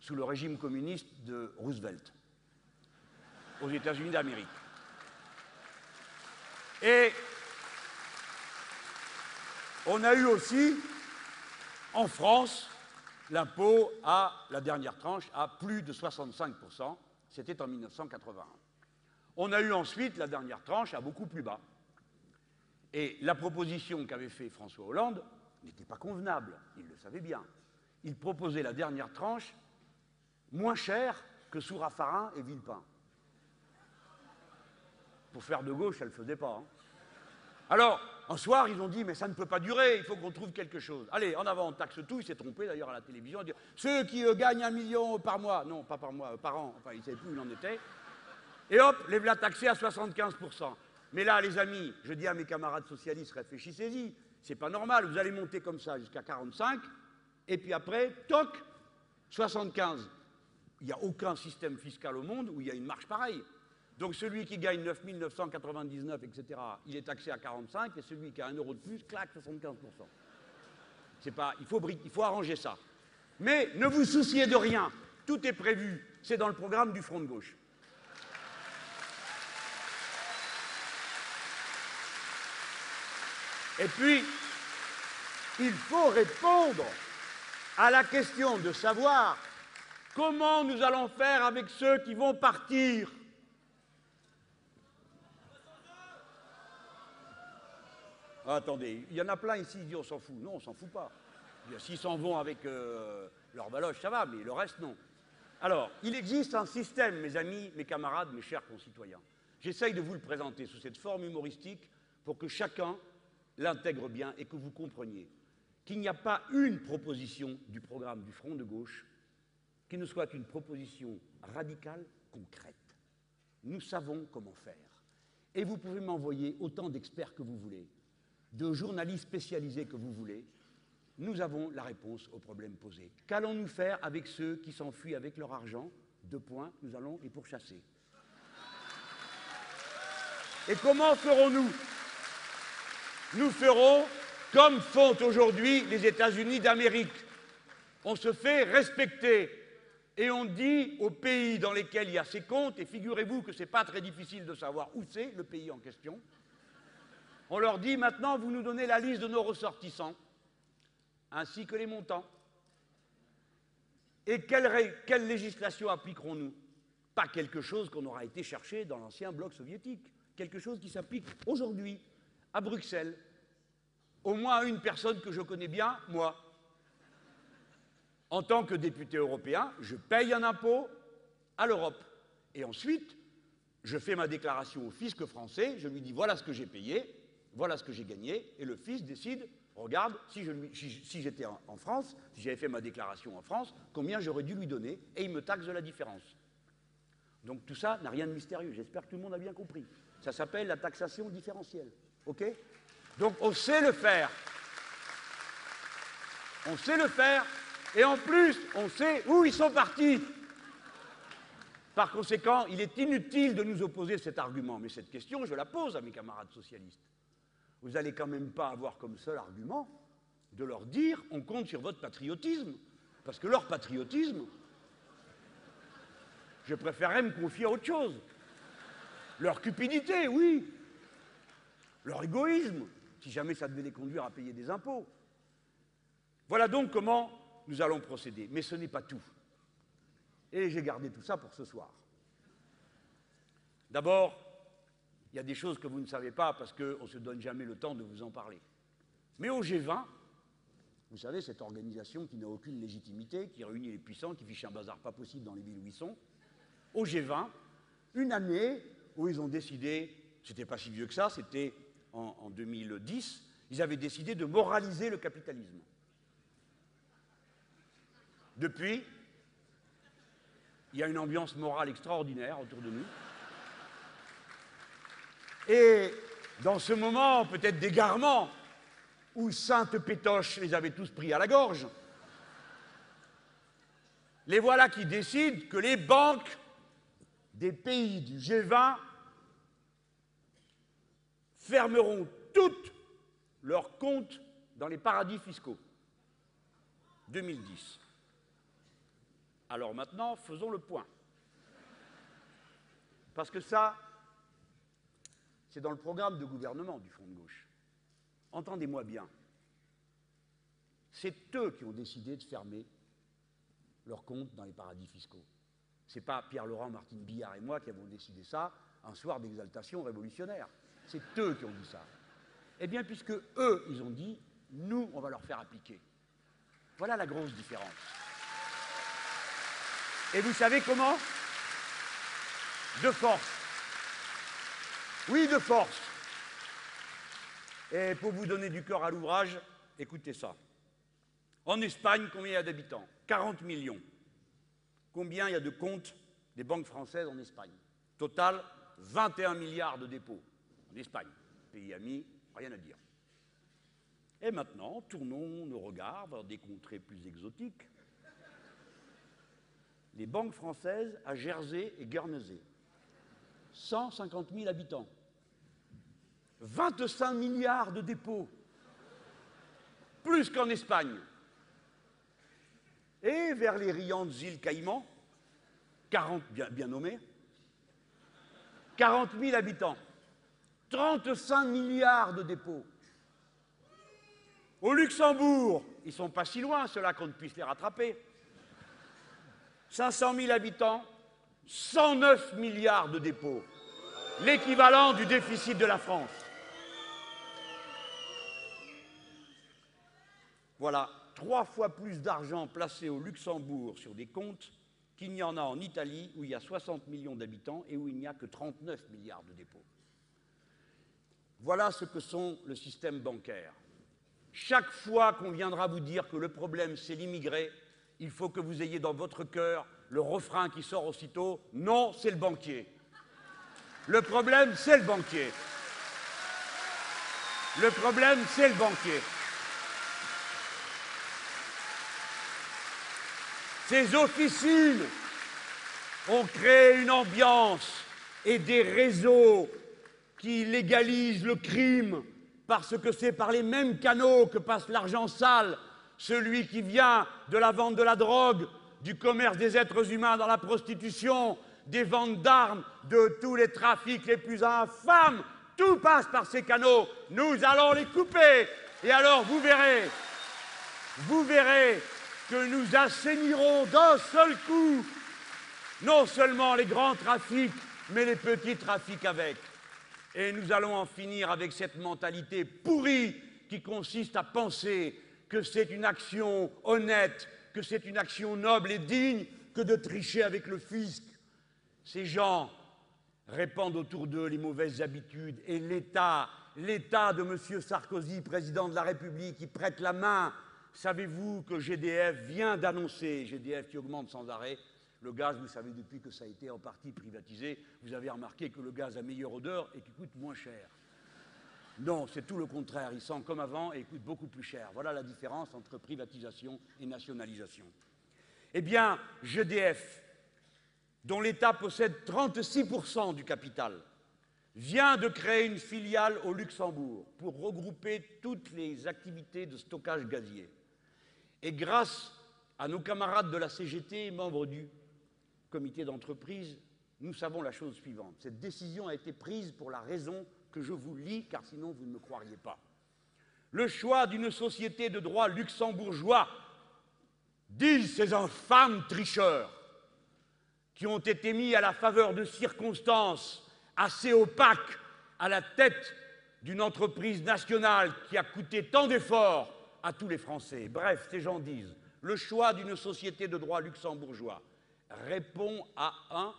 sous le régime communiste de Roosevelt, aux États-Unis d'Amérique. Et on a eu aussi, en France, l'impôt à la dernière tranche à plus de 65%, c'était en 1981. On a eu ensuite la dernière tranche à beaucoup plus bas. Et la proposition qu'avait fait François Hollande n'était pas convenable, il le savait bien. Il proposait la dernière tranche moins chère que sous Raffarin et Villepin. Pour faire de gauche, elle ne le faisait pas. Hein. Alors, un soir, ils ont dit, mais ça ne peut pas durer, il faut qu'on trouve quelque chose. Allez, en avant, on taxe tout. Il s'est trompé d'ailleurs à la télévision. Ceux qui euh, gagnent un million par mois, non, pas par mois, euh, par an, enfin, il ne savait plus où il en était. Et hop, les voilà taxés à 75%. Mais là, les amis, je dis à mes camarades socialistes, réfléchissez-y. C'est pas normal, vous allez monter comme ça jusqu'à 45, et puis après, toc, 75. Il n'y a aucun système fiscal au monde où il y a une marche pareille. Donc celui qui gagne 9 999, etc., il est taxé à 45, et celui qui a un euro de plus, claque 75%. C'est pas, il faut arranger ça. Mais ne vous souciez de rien, tout est prévu, c'est dans le programme du Front de gauche. Et puis, il faut répondre à la question de savoir comment nous allons faire avec ceux qui vont partir. Attendez, il y en a plein ici on s'en fout. Non, on s'en fout pas. S'ils s'en vont avec euh, leur baloche, ça va, mais le reste, non. Alors, il existe un système, mes amis, mes camarades, mes chers concitoyens. J'essaye de vous le présenter sous cette forme humoristique pour que chacun l'intègre bien et que vous compreniez qu'il n'y a pas une proposition du programme du Front de gauche qui ne soit une proposition radicale, concrète. Nous savons comment faire. Et vous pouvez m'envoyer autant d'experts que vous voulez, de journalistes spécialisés que vous voulez. Nous avons la réponse aux problèmes posés. Qu'allons-nous faire avec ceux qui s'enfuient avec leur argent? Deux points, nous allons les pourchasser. Et comment ferons-nous? Nous ferons comme font aujourd'hui les États-Unis d'Amérique. On se fait respecter et on dit aux pays dans lesquels il y a ces comptes, et figurez-vous que ce n'est pas très difficile de savoir où c'est le pays en question, on leur dit maintenant vous nous donnez la liste de nos ressortissants, ainsi que les montants. Et quelle, législation appliquerons-nous? Pas quelque chose qu'on aura été chercher dans l'ancien bloc soviétique, quelque chose qui s'applique aujourd'hui à Bruxelles, au moins à une personne que je connais bien, moi. En tant que député européen, je paye un impôt à l'Europe. Et ensuite, je fais ma déclaration au fisc français, je lui dis voilà ce que j'ai payé, voilà ce que j'ai gagné, et le fisc décide, regarde, si, j'étais en, France, si j'avais fait ma déclaration en France, combien j'aurais dû lui donner, et il me taxe de la différence. Donc tout ça n'a rien de mystérieux, j'espère que tout le monde a bien compris. Ça s'appelle la taxation différentielle. OK? Donc on sait le faire. On sait le faire. Et en plus, on sait où ils sont partis. Par conséquent, il est inutile de nous opposer cet argument. Mais cette question, je la pose à mes camarades socialistes. Vous n'allez quand même pas avoir comme seul argument de leur dire on compte sur votre patriotisme. Parce que leur patriotisme, je préférerais me confier à autre chose. Leur cupidité, oui, leur égoïsme, si jamais ça devait les conduire à payer des impôts. Voilà donc comment nous allons procéder. Mais ce n'est pas tout. Et j'ai gardé tout ça pour ce soir. D'abord, il y a des choses que vous ne savez pas parce qu'on ne se donne jamais le temps de vous en parler. Mais au G20, vous savez, cette organisation qui n'a aucune légitimité, qui réunit les puissants, qui fiche un bazar pas possible dans les villes où ils sont, au G20, une année où ils ont décidé, c'était pas si vieux que ça, c'était en, 2010, ils avaient décidé de moraliser le capitalisme. Depuis, il y a une ambiance morale extraordinaire autour de nous. Et dans ce moment peut-être d'égarement, où Sainte Pétoche les avait tous pris à la gorge, les voilà qui décident que les banques des pays du G20 fermeront toutes leurs comptes dans les paradis fiscaux. 2010. Alors maintenant, faisons le point. Parce que ça, c'est dans le programme de gouvernement du Front de gauche. Entendez-moi bien. C'est eux qui ont décidé de fermer leurs comptes dans les paradis fiscaux. Ce n'est pas Pierre-Laurent, Martine Billard et moi qui avons décidé ça un soir d'exaltation révolutionnaire. C'est eux qui ont dit ça. Eh bien, puisque eux, ils ont dit, nous, on va leur faire appliquer. Voilà la grosse différence. Et vous savez comment? De force. Oui, de force. Et pour vous donner du cœur à l'ouvrage, écoutez ça. En Espagne, combien il y a d'habitants? 40 millions. Combien il y a de comptes des banques françaises en Espagne? Total, 21 milliards de dépôts en Espagne. Pays ami, rien à dire. Et maintenant, tournons nos regards vers des contrées plus exotiques. Les banques françaises à Jersey et Guernesey. 150 000 habitants. 25 milliards de dépôts. Plus qu'en Espagne. Et vers les riantes îles Caïmans, 40 bien, bien nommés, 40 000 habitants, 35 milliards de dépôts. Au Luxembourg, ils ne sont pas si loin, ceux-là, qu'on ne puisse les rattraper. 500 000 habitants, 109 milliards de dépôts, l'équivalent du déficit de la France. Voilà trois fois plus d'argent placé au Luxembourg sur des comptes qu'il n'y en a en Italie, où il y a 60 millions d'habitants et où il n'y a que 39 milliards de dépôts. Voilà ce que sont le système bancaire. Chaque fois qu'on viendra vous dire que le problème c'est l'immigré, il faut que vous ayez dans votre cœur le refrain qui sort aussitôt Non, c'est le banquier. Le problème, c'est le banquier. Le problème, c'est le banquier. Ces officines ont créé une ambiance et des réseaux qui légalisent le crime parce que c'est par les mêmes canaux que passe l'argent sale, celui qui vient de la vente de la drogue, du commerce des êtres humains dans la prostitution, des ventes d'armes, de tous les trafics les plus infâmes. Tout passe par ces canaux. Nous allons les couper. Et alors, vous verrez, vous verrez que nous assainirons d'un seul coup non seulement les grands trafics, mais les petits trafics avec. Et nous allons en finir avec cette mentalité pourrie qui consiste à penser que c'est une action honnête, que c'est une action noble et digne que de tricher avec le fisc. Ces gens répandent autour d'eux les mauvaises habitudes et l'État, l'État de M. Sarkozy, président de la République, qui prête la main Savez-vous que GDF vient d'annoncer, GDF qui augmente sans arrêt, le gaz, vous savez, depuis que ça a été en partie privatisé, vous avez remarqué que le gaz a meilleure odeur et qu'il coûte moins cher. Non, c'est tout le contraire. Il sent comme avant et il coûte beaucoup plus cher. Voilà la différence entre privatisation et nationalisation. Eh bien, GDF, dont l'État possède 36% du capital, vient de créer une filiale au Luxembourg pour regrouper toutes les activités de stockage gazier. Et grâce à nos camarades de la CGT, membres du comité d'entreprise, nous savons la chose suivante. Cette décision a été prise pour la raison que je vous lis, car sinon vous ne me croiriez pas. Le choix d'une société de droit luxembourgeois, disent ces infâmes tricheurs, qui ont été mis à la faveur de circonstances assez opaques à la tête d'une entreprise nationale qui a coûté tant d'efforts à tous les Français. Bref, ces gens disent le choix d'une société de droit luxembourgeois répond à un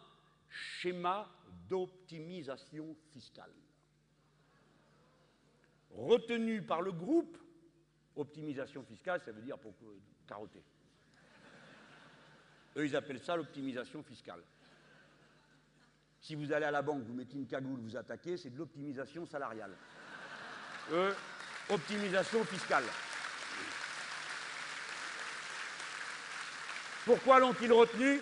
schéma d'optimisation fiscale. Retenu par le groupe, optimisation fiscale, ça veut dire pour carotter. Eux, ils appellent ça l'optimisation fiscale. Si vous allez à la banque, vous mettez une cagoule, vous attaquez, c'est de l'optimisation salariale. Eux, optimisation fiscale. Pourquoi l'ont-ils retenu?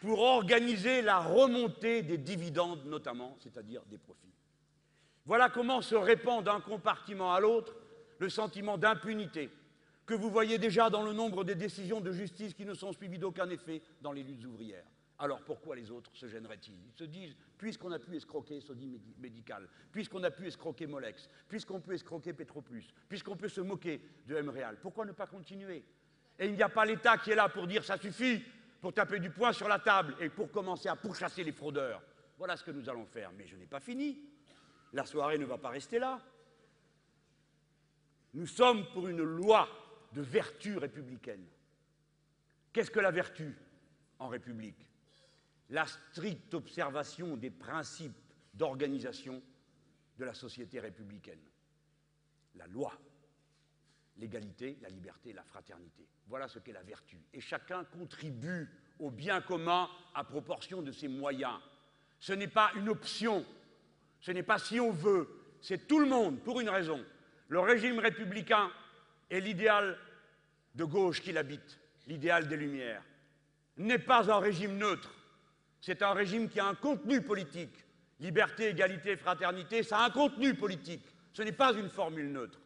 Pour organiser la remontée des dividendes notamment, c'est-à-dire des profits. Voilà comment se répand d'un compartiment à l'autre le sentiment d'impunité que vous voyez déjà dans le nombre des décisions de justice qui ne sont suivies d'aucun effet dans les luttes ouvrières. Alors pourquoi les autres se gêneraient-ils? Ils se disent, puisqu'on a pu escroquer Sodi Médical, puisqu'on a pu escroquer Molex, puisqu'on peut escroquer Petroplus, puisqu'on peut se moquer de MREAL, pourquoi ne pas continuer? Et il n'y a pas l'État qui est là pour dire ça suffit, pour taper du poing sur la table et pour commencer à pourchasser les fraudeurs. Voilà ce que nous allons faire. Mais je n'ai pas fini. La soirée ne va pas rester là. Nous sommes pour une loi de vertu républicaine. Qu'est-ce que la vertu en République? La stricte observation des principes d'organisation de la société républicaine. La loi, l'égalité, la liberté, la fraternité. Voilà ce qu'est la vertu. Et chacun contribue au bien commun à proportion de ses moyens. Ce n'est pas une option, ce n'est pas si on veut, c'est tout le monde pour une raison. Le régime républicain est l'idéal de gauche qui l'habite, l'idéal des Lumières. N'est pas un régime neutre, c'est un régime qui a un contenu politique. Liberté, égalité, fraternité, ça a un contenu politique. Ce n'est pas une formule neutre.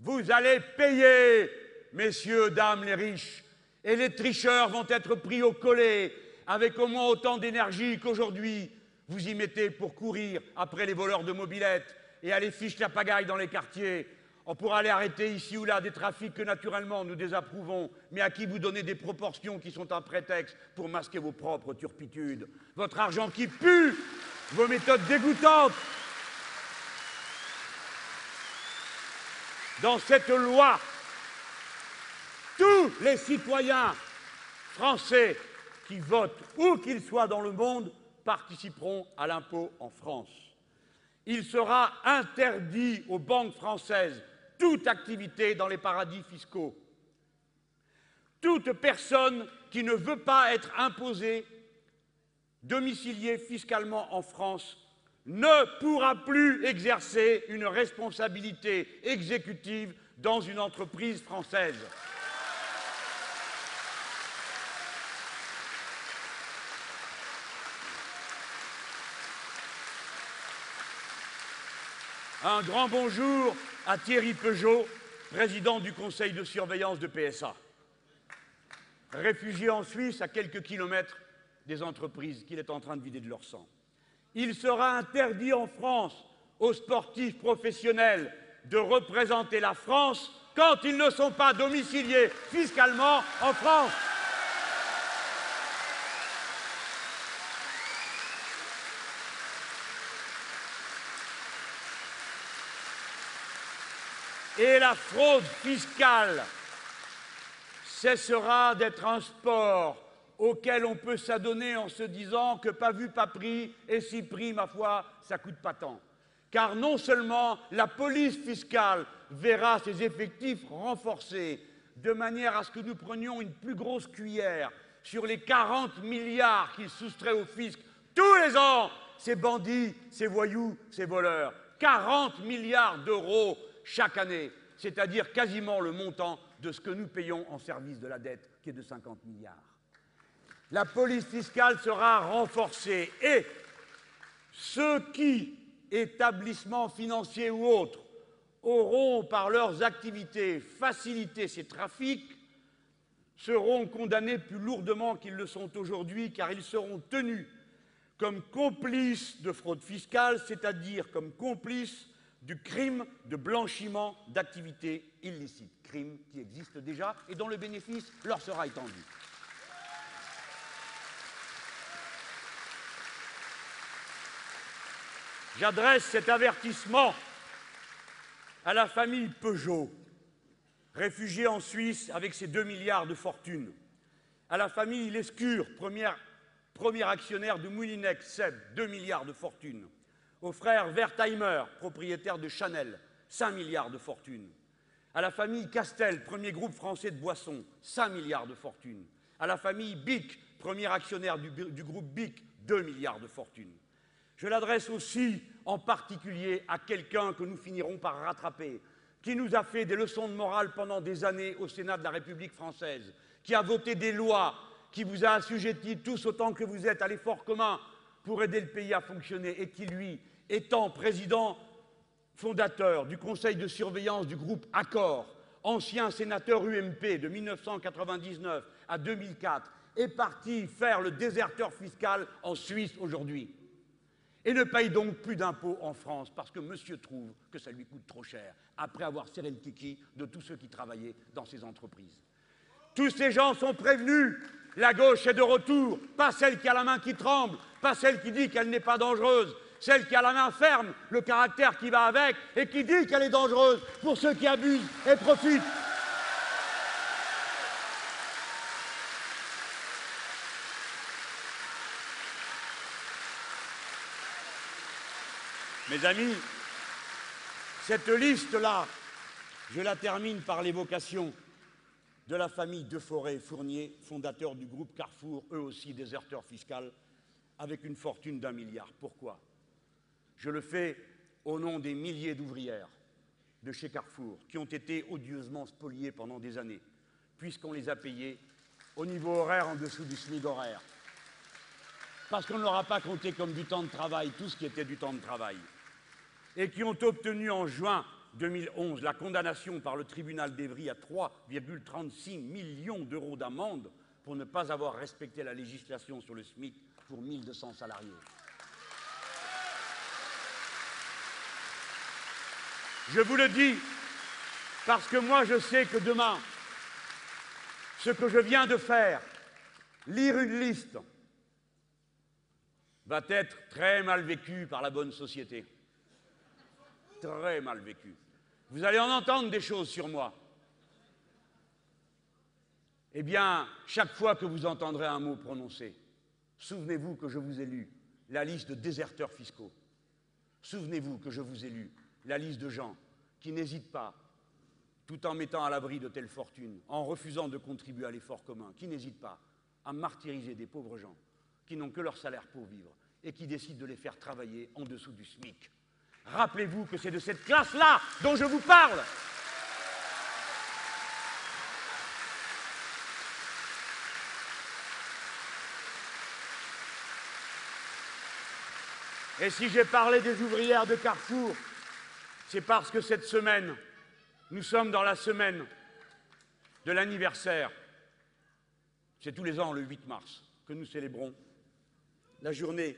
Vous allez payer, messieurs, dames, les riches, et les tricheurs vont être pris au collet avec au moins autant d'énergie qu'aujourd'hui vous y mettez pour courir après les voleurs de mobilettes et aller ficher la pagaille dans les quartiers. On pourra aller arrêter ici ou là des trafics que naturellement nous désapprouvons, mais à qui vous donnez des proportions qui sont un prétexte pour masquer vos propres turpitudes? Votre argent qui pue, vos méthodes dégoûtantes. Dans cette loi, tous les citoyens français qui votent, où qu'ils soient dans le monde, participeront à l'impôt en France. Il sera interdit aux banques françaises toute activité dans les paradis fiscaux. Toute personne qui ne veut pas être imposée, domiciliée fiscalement en France, ne pourra plus exercer une responsabilité exécutive dans une entreprise française. Un grand bonjour à Thierry Peugeot, président du conseil de surveillance de PSA. Réfugié en Suisse, à quelques kilomètres des entreprises qu'il est en train de vider de leur sang. Il sera interdit en France aux sportifs professionnels de représenter la France quand ils ne sont pas domiciliés fiscalement en France. Et la fraude fiscale cessera d'être un sport auquel on peut s'adonner en se disant que pas vu, pas pris, et si pris, ma foi, ça coûte pas tant. Car non seulement la police fiscale verra ses effectifs renforcés, de manière à ce que nous prenions une plus grosse cuillère sur les 40 milliards qu'ils soustraient au fisc tous les ans, ces bandits, ces voyous, ces voleurs. 40 milliards d'euros chaque année, c'est-à-dire quasiment le montant de ce que nous payons en service de la dette, qui est de 50 milliards. La police fiscale sera renforcée et ceux qui, établissements financiers ou autres, auront par leurs activités facilité ces trafics seront condamnés plus lourdement qu'ils le sont aujourd'hui car ils seront tenus comme complices de fraude fiscale, c'est-à-dire comme complices du crime de blanchiment d'activités illicites, crime qui existe déjà et dont le bénéfice leur sera étendu. J'adresse cet avertissement à la famille Peugeot, réfugiée en Suisse avec ses 2 milliards de fortune, à la famille Lescure, premier actionnaire de Moulinex, Seb, 2 milliards de fortune, aux frères Wertheimer, propriétaires de Chanel, 5 milliards de fortune, à la famille Castel, premier groupe français de boissons, 5 milliards de fortune, à la famille Bic, premier actionnaire du, du groupe Bic, 2 milliards de fortune. Je l'adresse aussi en particulier à quelqu'un que nous finirons par rattraper, qui nous a fait des leçons de morale pendant des années au Sénat de la République française, qui a voté des lois, qui vous a assujettis tous autant que vous êtes à l'effort commun pour aider le pays à fonctionner, et qui, lui, étant président fondateur du conseil de surveillance du groupe Accor, ancien sénateur UMP de 1999 à 2004, est parti faire le déserteur fiscal en Suisse aujourd'hui et ne paye donc plus d'impôts en France parce que monsieur trouve que ça lui coûte trop cher, après avoir serré le kiki de tous ceux qui travaillaient dans ces entreprises. Tous ces gens sont prévenus. La gauche est de retour, pas celle qui a la main qui tremble, pas celle qui dit qu'elle n'est pas dangereuse, celle qui a la main ferme, le caractère qui va avec et qui dit qu'elle est dangereuse pour ceux qui abusent et profitent. Mes amis, cette liste-là, je la termine par l'évocation de la famille de Fournier, fondateur du groupe Carrefour, eux aussi déserteurs fiscaux, avec une fortune d'un milliard. Pourquoi? Je le fais au nom des milliers d'ouvrières de chez Carrefour qui ont été odieusement spoliées pendant des années, puisqu'on les a payées au niveau horaire en dessous du SMIC horaire. Parce qu'on ne leur a pas compté comme du temps de travail tout ce qui était du temps de travail et qui ont obtenu en juin 2011 la condamnation par le tribunal d'Evry à 3,36 millions d'euros d'amende pour ne pas avoir respecté la législation sur le SMIC pour 1200 salariés. Je vous le dis parce que moi je sais que demain, ce que je viens de faire, lire une liste, va être très mal vécu par la bonne société très mal vécu. Vous allez en entendre des choses sur moi. Eh bien, chaque fois que vous entendrez un mot prononcé, souvenez-vous que je vous ai lu la liste de déserteurs fiscaux. Souvenez-vous que je vous ai lu la liste de gens qui n'hésitent pas, tout en mettant à l'abri de telles fortunes, en refusant de contribuer à l'effort commun, qui n'hésitent pas à martyriser des pauvres gens qui n'ont que leur salaire pour vivre et qui décident de les faire travailler en dessous du SMIC. Rappelez-vous que c'est de cette classe-là dont je vous parle. Et si j'ai parlé des ouvrières de Carrefour, c'est parce que cette semaine, nous sommes dans la semaine de l'anniversaire. C'est tous les ans, le 8 mars, que nous célébrons la journée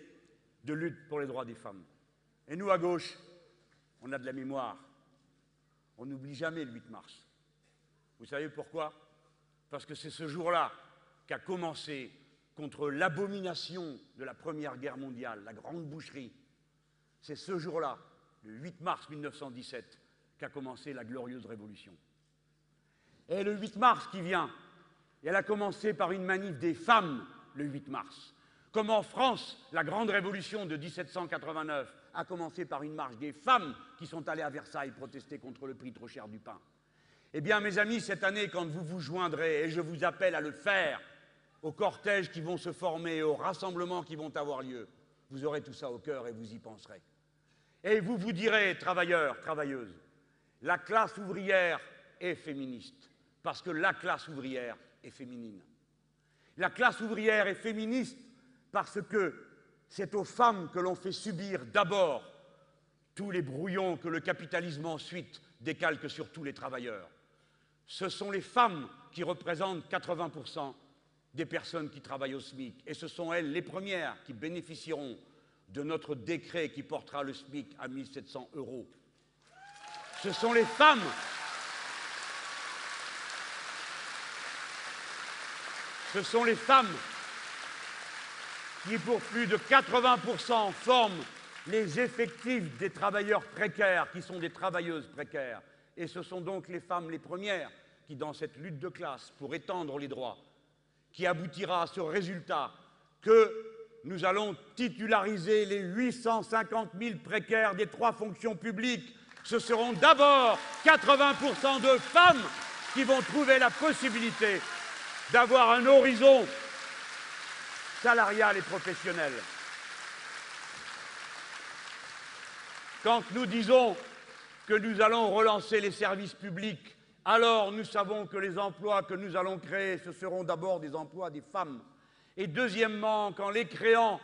de lutte pour les droits des femmes. Et nous, à gauche, on a de la mémoire. On n'oublie jamais le 8 mars. Vous savez pourquoi? Parce que c'est ce jour-là qu'a commencé contre l'abomination de la Première Guerre mondiale, la Grande Boucherie. C'est ce jour-là, le 8 mars 1917, qu'a commencé la glorieuse Révolution. Et le 8 mars qui vient, elle a commencé par une manif des femmes le 8 mars. Comme en France, la grande révolution de 1789 a commencé par une marche des femmes qui sont allées à Versailles protester contre le prix trop cher du pain. Eh bien, mes amis, cette année, quand vous vous joindrez, et je vous appelle à le faire, aux cortèges qui vont se former, aux rassemblements qui vont avoir lieu, vous aurez tout ça au cœur et vous y penserez. Et vous vous direz, travailleurs, travailleuses, la classe ouvrière est féministe, parce que la classe ouvrière est féminine. La classe ouvrière est féministe parce que c'est aux femmes que l'on fait subir d'abord tous les brouillons que le capitalisme ensuite décalque sur tous les travailleurs. Ce sont les femmes qui représentent 80% des personnes qui travaillent au SMIC, et ce sont elles les premières qui bénéficieront de notre décret qui portera le SMIC à 1700 euros. Ce sont les femmes ce sont les femmes qui, pour plus de 80%, forment les effectifs des travailleurs précaires, qui sont des travailleuses précaires. Et ce sont donc les femmes les premières qui, dans cette lutte de classe pour étendre les droits, qui aboutira à ce résultat que nous allons titulariser les 850 000 précaires des trois fonctions publiques. Ce seront d'abord 80% de femmes qui vont trouver la possibilité d'avoir un horizon salariale et professionnelle. Quand nous disons que nous allons relancer les services publics, alors nous savons que les emplois que nous allons créer, ce seront d'abord des emplois des femmes. Et deuxièmement, qu'en les créant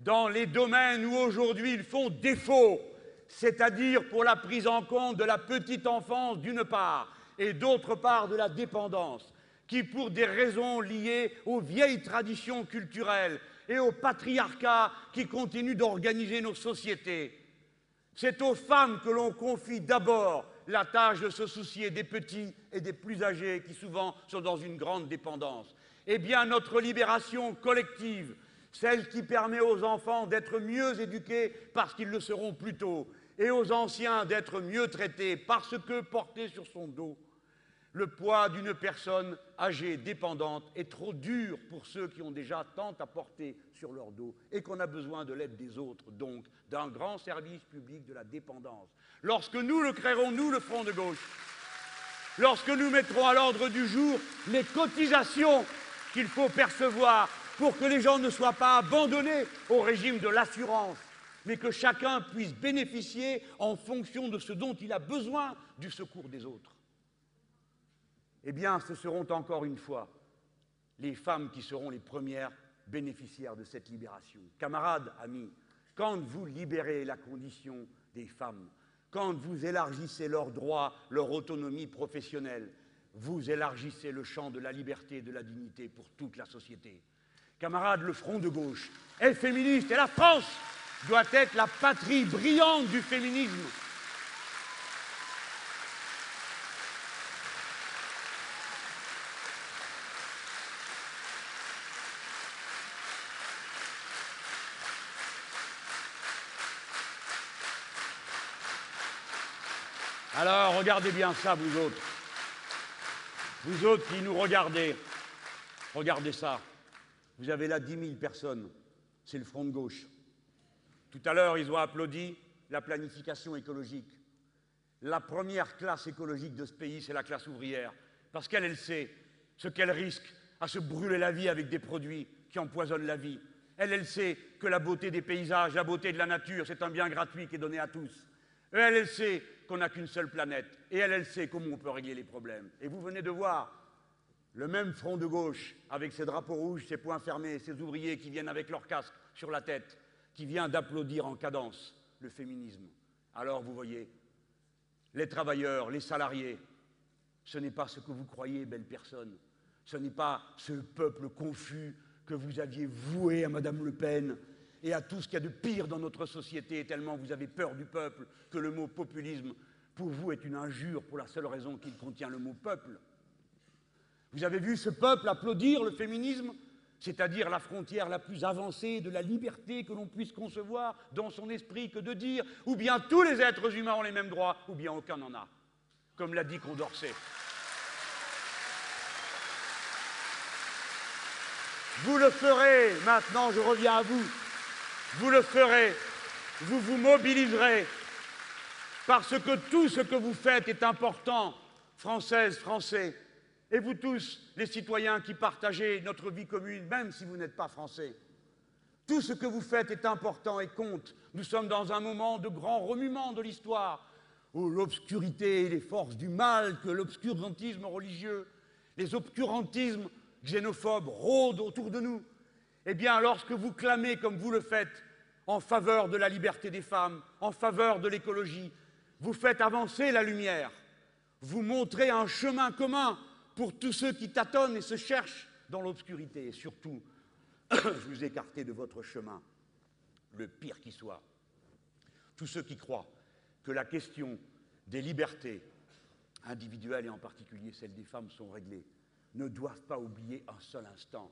dans les domaines où aujourd'hui ils font défaut, c'est-à-dire pour la prise en compte de la petite enfance d'une part, et d'autre part de la dépendance, qui, pour des raisons liées aux vieilles traditions culturelles et au patriarcat qui continue d'organiser nos sociétés, C'est aux femmes que l'on confie d'abord la tâche de se soucier des petits et des plus âgés qui souvent sont dans une grande dépendance. Eh bien, notre libération collective, celle qui permet aux enfants d'être mieux éduqués parce qu'ils le seront plus tôt, et aux anciens d'être mieux traités parce que porter sur son dos le poids d'une personne âgée, dépendante, est trop dur pour ceux qui ont déjà tant à porter sur leur dos et qu'on a besoin de l'aide des autres, donc d'un grand service public de la dépendance. Lorsque nous le créerons, nous, le Front de gauche, lorsque nous mettrons à l'ordre du jour les cotisations qu'il faut percevoir pour que les gens ne soient pas abandonnés au régime de l'assurance, mais que chacun puisse bénéficier en fonction de ce dont il a besoin du secours des autres eh bien, ce seront encore une fois les femmes qui seront les premières bénéficiaires de cette libération. Camarades, amis, quand vous libérez la condition des femmes, quand vous élargissez leurs droits, leur autonomie professionnelle, vous élargissez le champ de la liberté et de la dignité pour toute la société. Camarades, le Front de gauche est féministe et la France doit être la patrie brillante du féminisme. Alors, regardez bien ça, vous autres. Vous autres qui nous regardez, regardez ça. Vous avez là 10 000 personnes. C'est le front de gauche. Tout à l'heure, ils ont applaudi la planification écologique. La première classe écologique de ce pays, c'est la classe ouvrière. Parce qu'elle, elle sait ce qu'elle risque à se brûler la vie avec des produits qui empoisonnent la vie. Elle, elle sait que la beauté des paysages, la beauté de la nature, c'est un bien gratuit qui est donné à tous. Elle, elle sait qu'on n'a qu'une seule planète. Et elle, elle sait comment on peut régler les problèmes? Et vous venez de voir le même front de gauche, avec ses drapeaux rouges, ses poings fermés, ses ouvriers qui viennent avec leur casque sur la tête, qui vient d'applaudir en cadence le féminisme. Alors vous voyez, les travailleurs, les salariés, ce n'est pas ce que vous croyez, belle personne. Ce n'est pas ce peuple confus que vous aviez voué à Madame Le Pen et à tout ce qu'il y a de pire dans notre société, tellement vous avez peur du peuple que le mot populisme, pour vous, est une injure pour la seule raison qu'il contient le mot peuple. Vous avez vu ce peuple applaudir le féminisme, c'est-à-dire la frontière la plus avancée de la liberté que l'on puisse concevoir dans son esprit que de dire ou bien tous les êtres humains ont les mêmes droits, ou bien aucun n'en a, comme l'a dit Condorcet. Vous le ferez, maintenant je reviens à vous, vous le ferez, vous vous mobiliserez, parce que tout ce que vous faites est important, Françaises, Français, et vous tous, les citoyens qui partagez notre vie commune, même si vous n'êtes pas Français. Tout ce que vous faites est important et compte. Nous sommes dans un moment de grand remuement de l'histoire, où l'obscurité et les forces du mal, que l'obscurantisme religieux, les obscurantismes xénophobes rôdent autour de nous. Eh bien, lorsque vous clamez comme vous le faites en faveur de la liberté des femmes, en faveur de l'écologie, vous faites avancer la lumière, vous montrez un chemin commun pour tous ceux qui tâtonnent et se cherchent dans l'obscurité. Et surtout, vous écartez de votre chemin le pire qui soit. Tous ceux qui croient que la question des libertés individuelles et en particulier celle des femmes sont réglées ne doivent pas oublier un seul instant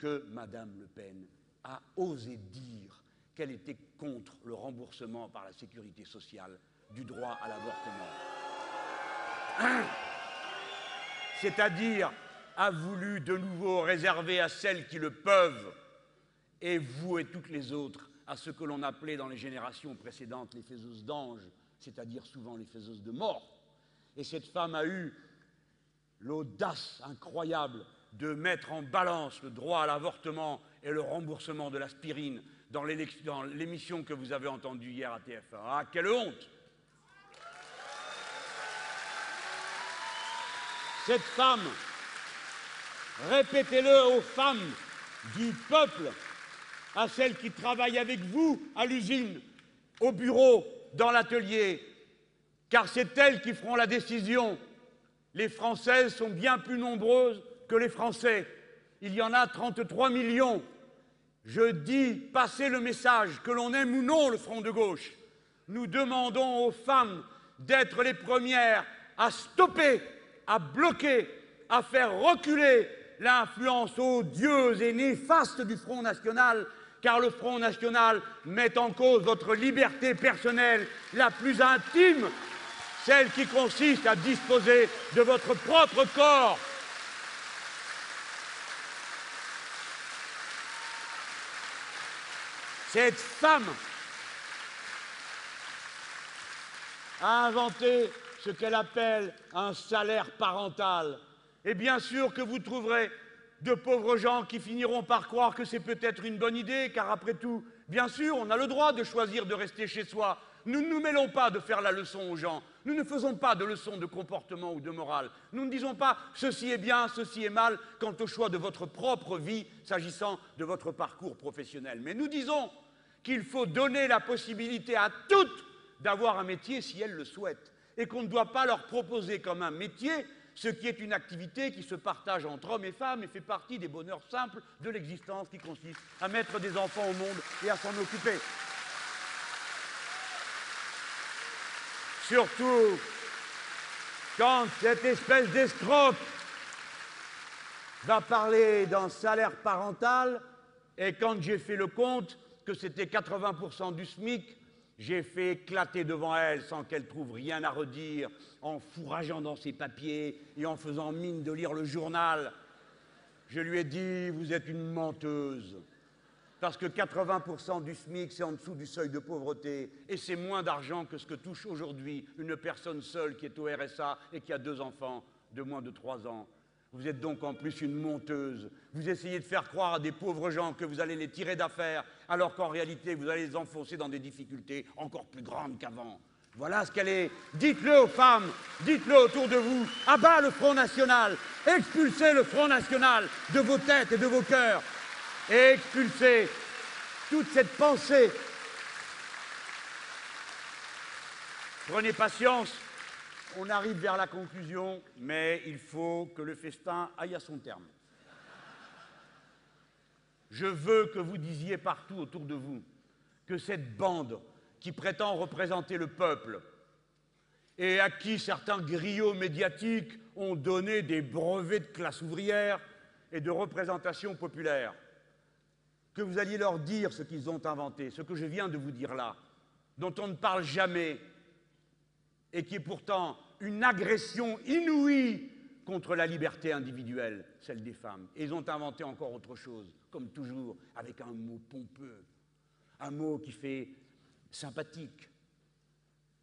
que Madame Le Pen a osé dire qu'elle était contre le remboursement par la sécurité sociale du droit à l'avortement. C'est-à-dire a voulu de nouveau réserver à celles qui le peuvent, et vous et toutes les autres, à ce que l'on appelait dans les générations précédentes les faiseuses d'anges, c'est-à-dire souvent les faiseuses de mort. Et cette femme a eu l'audace incroyable de mettre en balance le droit à l'avortement et le remboursement de l'aspirine dans l'émission que vous avez entendue hier à TF1. Ah, quelle honte Cette femme, répétez-le aux femmes du peuple, à celles qui travaillent avec vous à l'usine, au bureau, dans l'atelier, car c'est elles qui feront la décision. Les Françaises sont bien plus nombreuses que les Français. Il y en a 33 millions. Je dis, passez le message, que l'on aime ou non le Front de gauche. nous demandons aux femmes d'être les premières à stopper, à bloquer, à faire reculer l'influence odieuse et néfaste du Front National, car le Front National met en cause votre liberté personnelle la plus intime, celle qui consiste à disposer de votre propre corps. Cette femme a inventé ce qu'elle appelle un salaire parental. Et bien sûr que vous trouverez de pauvres gens qui finiront par croire que c'est peut-être une bonne idée, car après tout, bien sûr, on a le droit de choisir de rester chez soi. Nous ne nous mêlons pas de faire la leçon aux gens. Nous ne faisons pas de leçons de comportement ou de morale. Nous ne disons pas ceci est bien, ceci est mal quant au choix de votre propre vie s'agissant de votre parcours professionnel. Mais nous disons qu'il faut donner la possibilité à toutes d'avoir un métier si elles le souhaitent et qu'on ne doit pas leur proposer comme un métier ce qui est une activité qui se partage entre hommes et femmes et fait partie des bonheurs simples de l'existence qui consiste à mettre des enfants au monde et à s'en occuper. Surtout quand cette espèce d'escroc va parler d'un salaire parental et quand j'ai fait le compte que c'était 80% du SMIC, j'ai fait éclater devant elle sans qu'elle trouve rien à redire, en fourrageant dans ses papiers et en faisant mine de lire le journal. Je lui ai dit, vous êtes une menteuse. Parce que 80% du SMIC, c'est en dessous du seuil de pauvreté. Et c'est moins d'argent que ce que touche aujourd'hui une personne seule qui est au RSA et qui a deux enfants de moins de trois ans. Vous êtes donc en plus une monteuse. Vous essayez de faire croire à des pauvres gens que vous allez les tirer d'affaires, alors qu'en réalité, vous allez les enfoncer dans des difficultés encore plus grandes qu'avant. Voilà ce qu'elle est. Dites-le aux femmes, dites-le autour de vous. Abat le Front National, expulsez le Front National de vos têtes et de vos cœurs, et expulsez toute cette pensée. Prenez patience, on arrive vers la conclusion, mais il faut que le festin aille à son terme. Je veux que vous disiez partout autour de vous que cette bande qui prétend représenter le peuple et à qui certains griots médiatiques ont donné des brevets de classe ouvrière et de représentation populaire, que vous alliez leur dire ce qu'ils ont inventé, ce que je viens de vous dire là, dont on ne parle jamais, et qui est pourtant une agression inouïe contre la liberté individuelle, celle des femmes. Et ils ont inventé encore autre chose, comme toujours, avec un mot pompeux, un mot qui fait sympathique.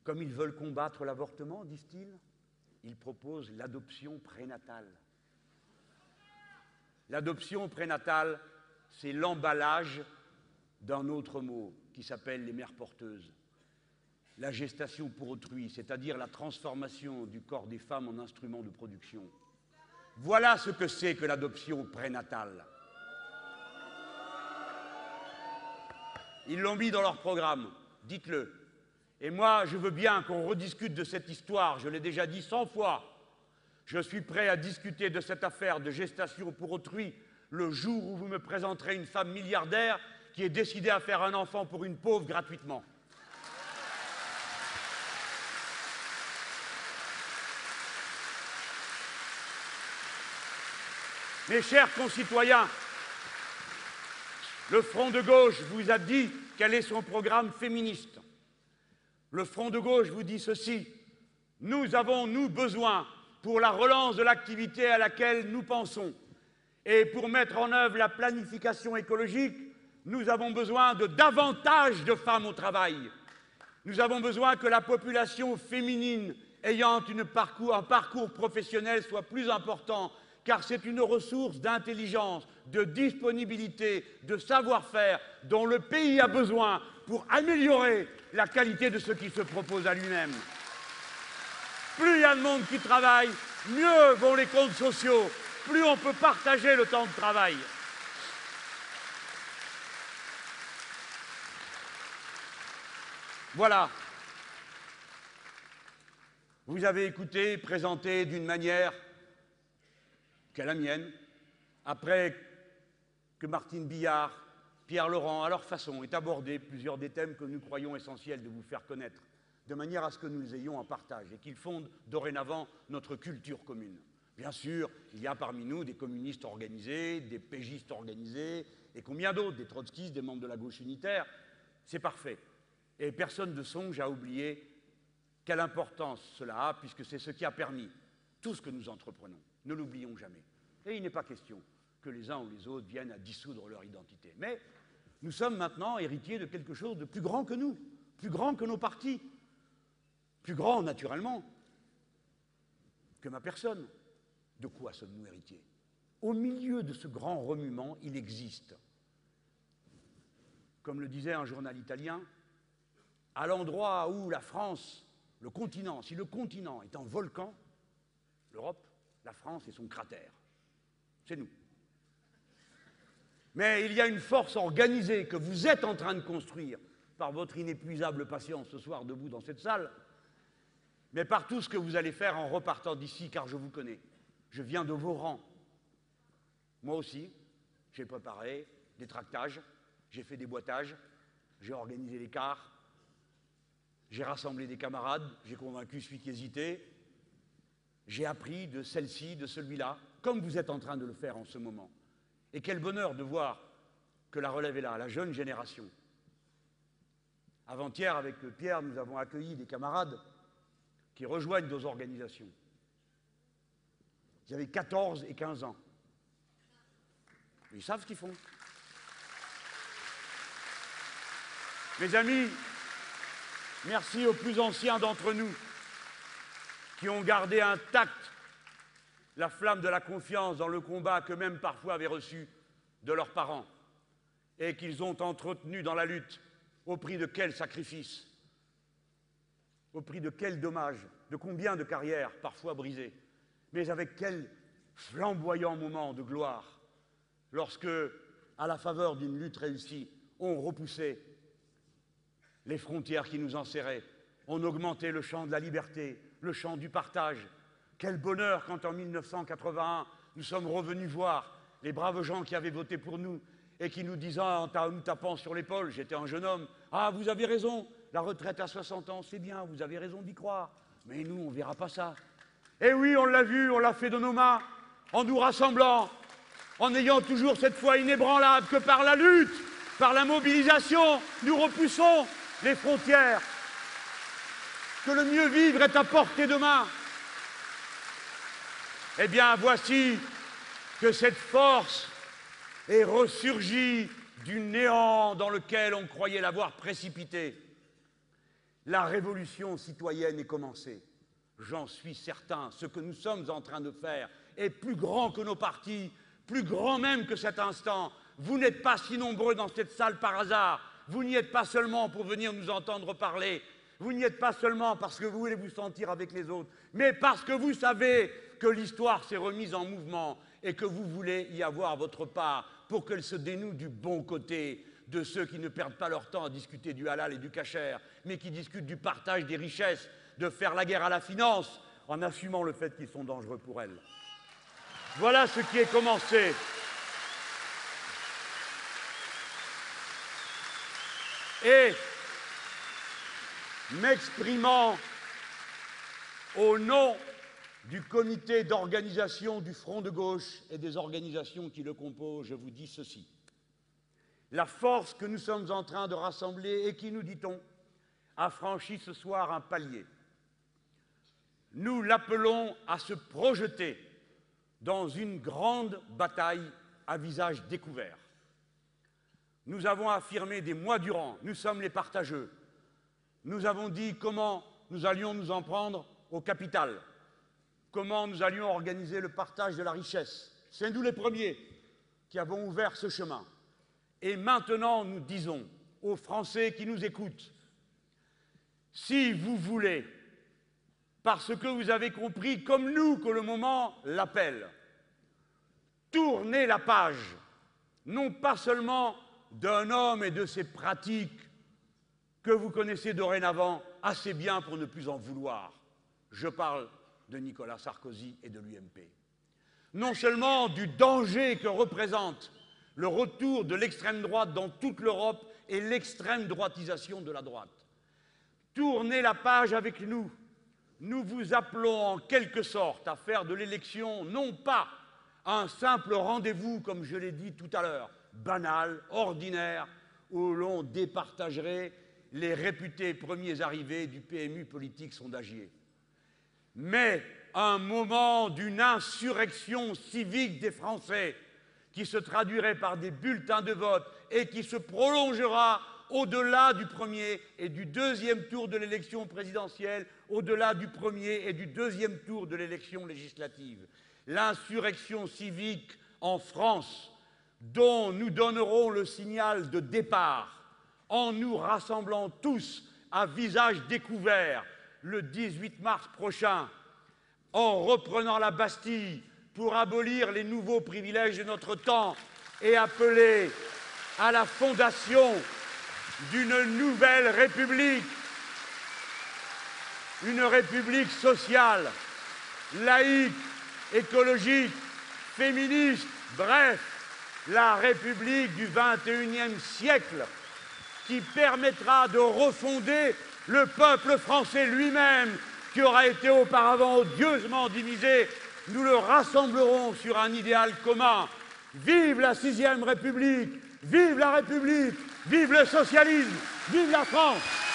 Comme ils veulent combattre l'avortement, disent-ils, ils proposent l'adoption prénatale. L'adoption prénatale, c'est l'emballage d'un autre mot qui s'appelle les mères porteuses la gestation pour autrui, c'est-à-dire la transformation du corps des femmes en instrument de production. Voilà ce que c'est que l'adoption prénatale. Ils l'ont mis dans leur programme, dites-le. Et moi, je veux bien qu'on rediscute de cette histoire, je l'ai déjà dit cent fois. Je suis prêt à discuter de cette affaire de gestation pour autrui le jour où vous me présenterez une femme milliardaire qui est décidée à faire un enfant pour une pauvre gratuitement. Mes chers concitoyens, le Front de gauche vous a dit quel est son programme féministe. Le Front de gauche vous dit ceci. Nous avons, nous, besoin, pour la relance de l'activité à laquelle nous pensons, et pour mettre en œuvre la planification écologique, nous avons besoin de davantage de femmes au travail. Nous avons besoin que la population féminine ayant un parcours professionnel soit plus important car c'est une ressource d'intelligence, de disponibilité, de savoir-faire dont le pays a besoin pour améliorer la qualité de ce qui se propose à lui-même. Plus il y a de monde qui travaille, mieux vont les comptes sociaux, plus on peut partager le temps de travail. Voilà. Vous avez écouté, présenté d'une manière qu'à la mienne, après que Martine Billard Pierre Laurent, à leur façon, est abordé plusieurs des thèmes que nous croyons essentiels de vous faire connaître, de manière à ce que nous ayons en partage et qu'ils fondent dorénavant notre culture commune. Bien sûr, il y a parmi nous des communistes organisés, des pégistes organisés, et combien d'autres, des trotskistes, des membres de la gauche unitaire. C'est parfait. Et personne ne songe à oublier quelle importance cela a, puisque c'est ce qui a permis tout ce que nous entreprenons. Ne l'oublions jamais. Et il n'est pas question que les uns ou les autres viennent à dissoudre leur identité. Mais nous sommes maintenant héritiers de quelque chose de plus grand que nous, plus grand que nos partis, plus grand naturellement que ma personne. De quoi sommes-nous héritiers? Au milieu de ce grand remuement, il existe, comme le disait un journal italien, à l'endroit où la France, le continent, si le continent est un volcan, l'Europe, la France est son cratère. C'est nous. Mais il y a une force organisée que vous êtes en train de construire par votre inépuisable patience ce soir debout dans cette salle, mais par tout ce que vous allez faire en repartant d'ici, car je vous connais. Je viens de vos rangs. Moi aussi, j'ai préparé des tractages, j'ai fait des boitages, j'ai organisé les cars, j'ai rassemblé des camarades, j'ai convaincu celui qui hésitait, j'ai appris de celle-ci, de celui-là, comme vous êtes en train de le faire en ce moment. Et quel bonheur de voir que la relève est là, la jeune génération. Avant-hier, avec Pierre, nous avons accueilli des camarades qui rejoignent nos organisations. Ils avaient 14 et 15 ans. Ils savent ce qu'ils font. Mes amis, merci aux plus anciens d'entre nous qui ont gardé intacte la flamme de la confiance dans le combat que même parfois avaient reçu de leurs parents et qu'ils ont entretenu dans la lutte au prix de quel sacrifice, au prix de quel dommage, de combien de carrières parfois brisées, mais avec quel flamboyant moment de gloire lorsque, à la faveur d'une lutte réussie, on repoussait les frontières qui nous enserraient, on augmentait le champ de la liberté, le champ du partage. Quel bonheur quand en 1981, nous sommes revenus voir les braves gens qui avaient voté pour nous et qui nous disaient en nous tapant sur l'épaule, j'étais un jeune homme, Ah, vous avez raison, la retraite à 60 ans, c'est bien, vous avez raison d'y croire. Mais nous, on ne verra pas ça. Et oui, on l'a vu, on l'a fait de nos mains, en nous rassemblant, en ayant toujours cette foi inébranlable que par la lutte, par la mobilisation, nous repoussons les frontières que le mieux vivre est à portée de main. Eh bien, voici que cette force est ressurgie du néant dans lequel on croyait l'avoir précipitée. La révolution citoyenne est commencée. J'en suis certain, ce que nous sommes en train de faire est plus grand que nos partis, plus grand même que cet instant. Vous n'êtes pas si nombreux dans cette salle par hasard. Vous n'y êtes pas seulement pour venir nous entendre parler, vous n'y êtes pas seulement parce que vous voulez vous sentir avec les autres, mais parce que vous savez que l'histoire s'est remise en mouvement et que vous voulez y avoir votre part pour qu'elle se dénoue du bon côté de ceux qui ne perdent pas leur temps à discuter du halal et du cachère, mais qui discutent du partage des richesses, de faire la guerre à la finance en assumant le fait qu'ils sont dangereux pour elle. Voilà ce qui est commencé. Et m'exprimant au nom du comité d'organisation du Front de gauche et des organisations qui le composent, je vous dis ceci. La force que nous sommes en train de rassembler et qui, nous dit-on, a franchi ce soir un palier. Nous l'appelons à se projeter dans une grande bataille à visage découvert. Nous avons affirmé des mois durant, nous sommes les partageux, nous avons dit comment nous allions nous en prendre au capital, comment nous allions organiser le partage de la richesse. C'est nous les premiers qui avons ouvert ce chemin. Et maintenant, nous disons aux Français qui nous écoutent, si vous voulez, parce que vous avez compris, comme nous, que le moment l'appelle, tournez la page, non pas seulement d'un homme et de ses pratiques que vous connaissez dorénavant assez bien pour ne plus en vouloir. Je parle de Nicolas Sarkozy et de l'UMP. Non seulement du danger que représente le retour de l'extrême droite dans toute l'Europe et l'extrême droitisation de la droite. Tournez la page avec nous. Nous vous appelons en quelque sorte à faire de l'élection non pas un simple rendez-vous, comme je l'ai dit tout à l'heure, banal, ordinaire, où l'on départagerait les réputés premiers arrivés du PMU politique sondagier, mais un moment d'une insurrection civique des Français qui se traduirait par des bulletins de vote et qui se prolongera au-delà du premier et du deuxième tour de l'élection présidentielle, au-delà du premier et du deuxième tour de l'élection législative. L'insurrection civique en France, dont nous donnerons le signal de départ en nous rassemblant tous à visage découvert le 18 mars prochain, en reprenant la Bastille pour abolir les nouveaux privilèges de notre temps et appeler à la fondation d'une nouvelle République, une République sociale, laïque, écologique, féministe, bref, la République du XXIe siècle qui permettra de refonder le peuple français lui-même qui aura été auparavant odieusement divisé. Nous le rassemblerons sur un idéal commun. Vive la sixième République, vive la République, vive le socialisme, vive la France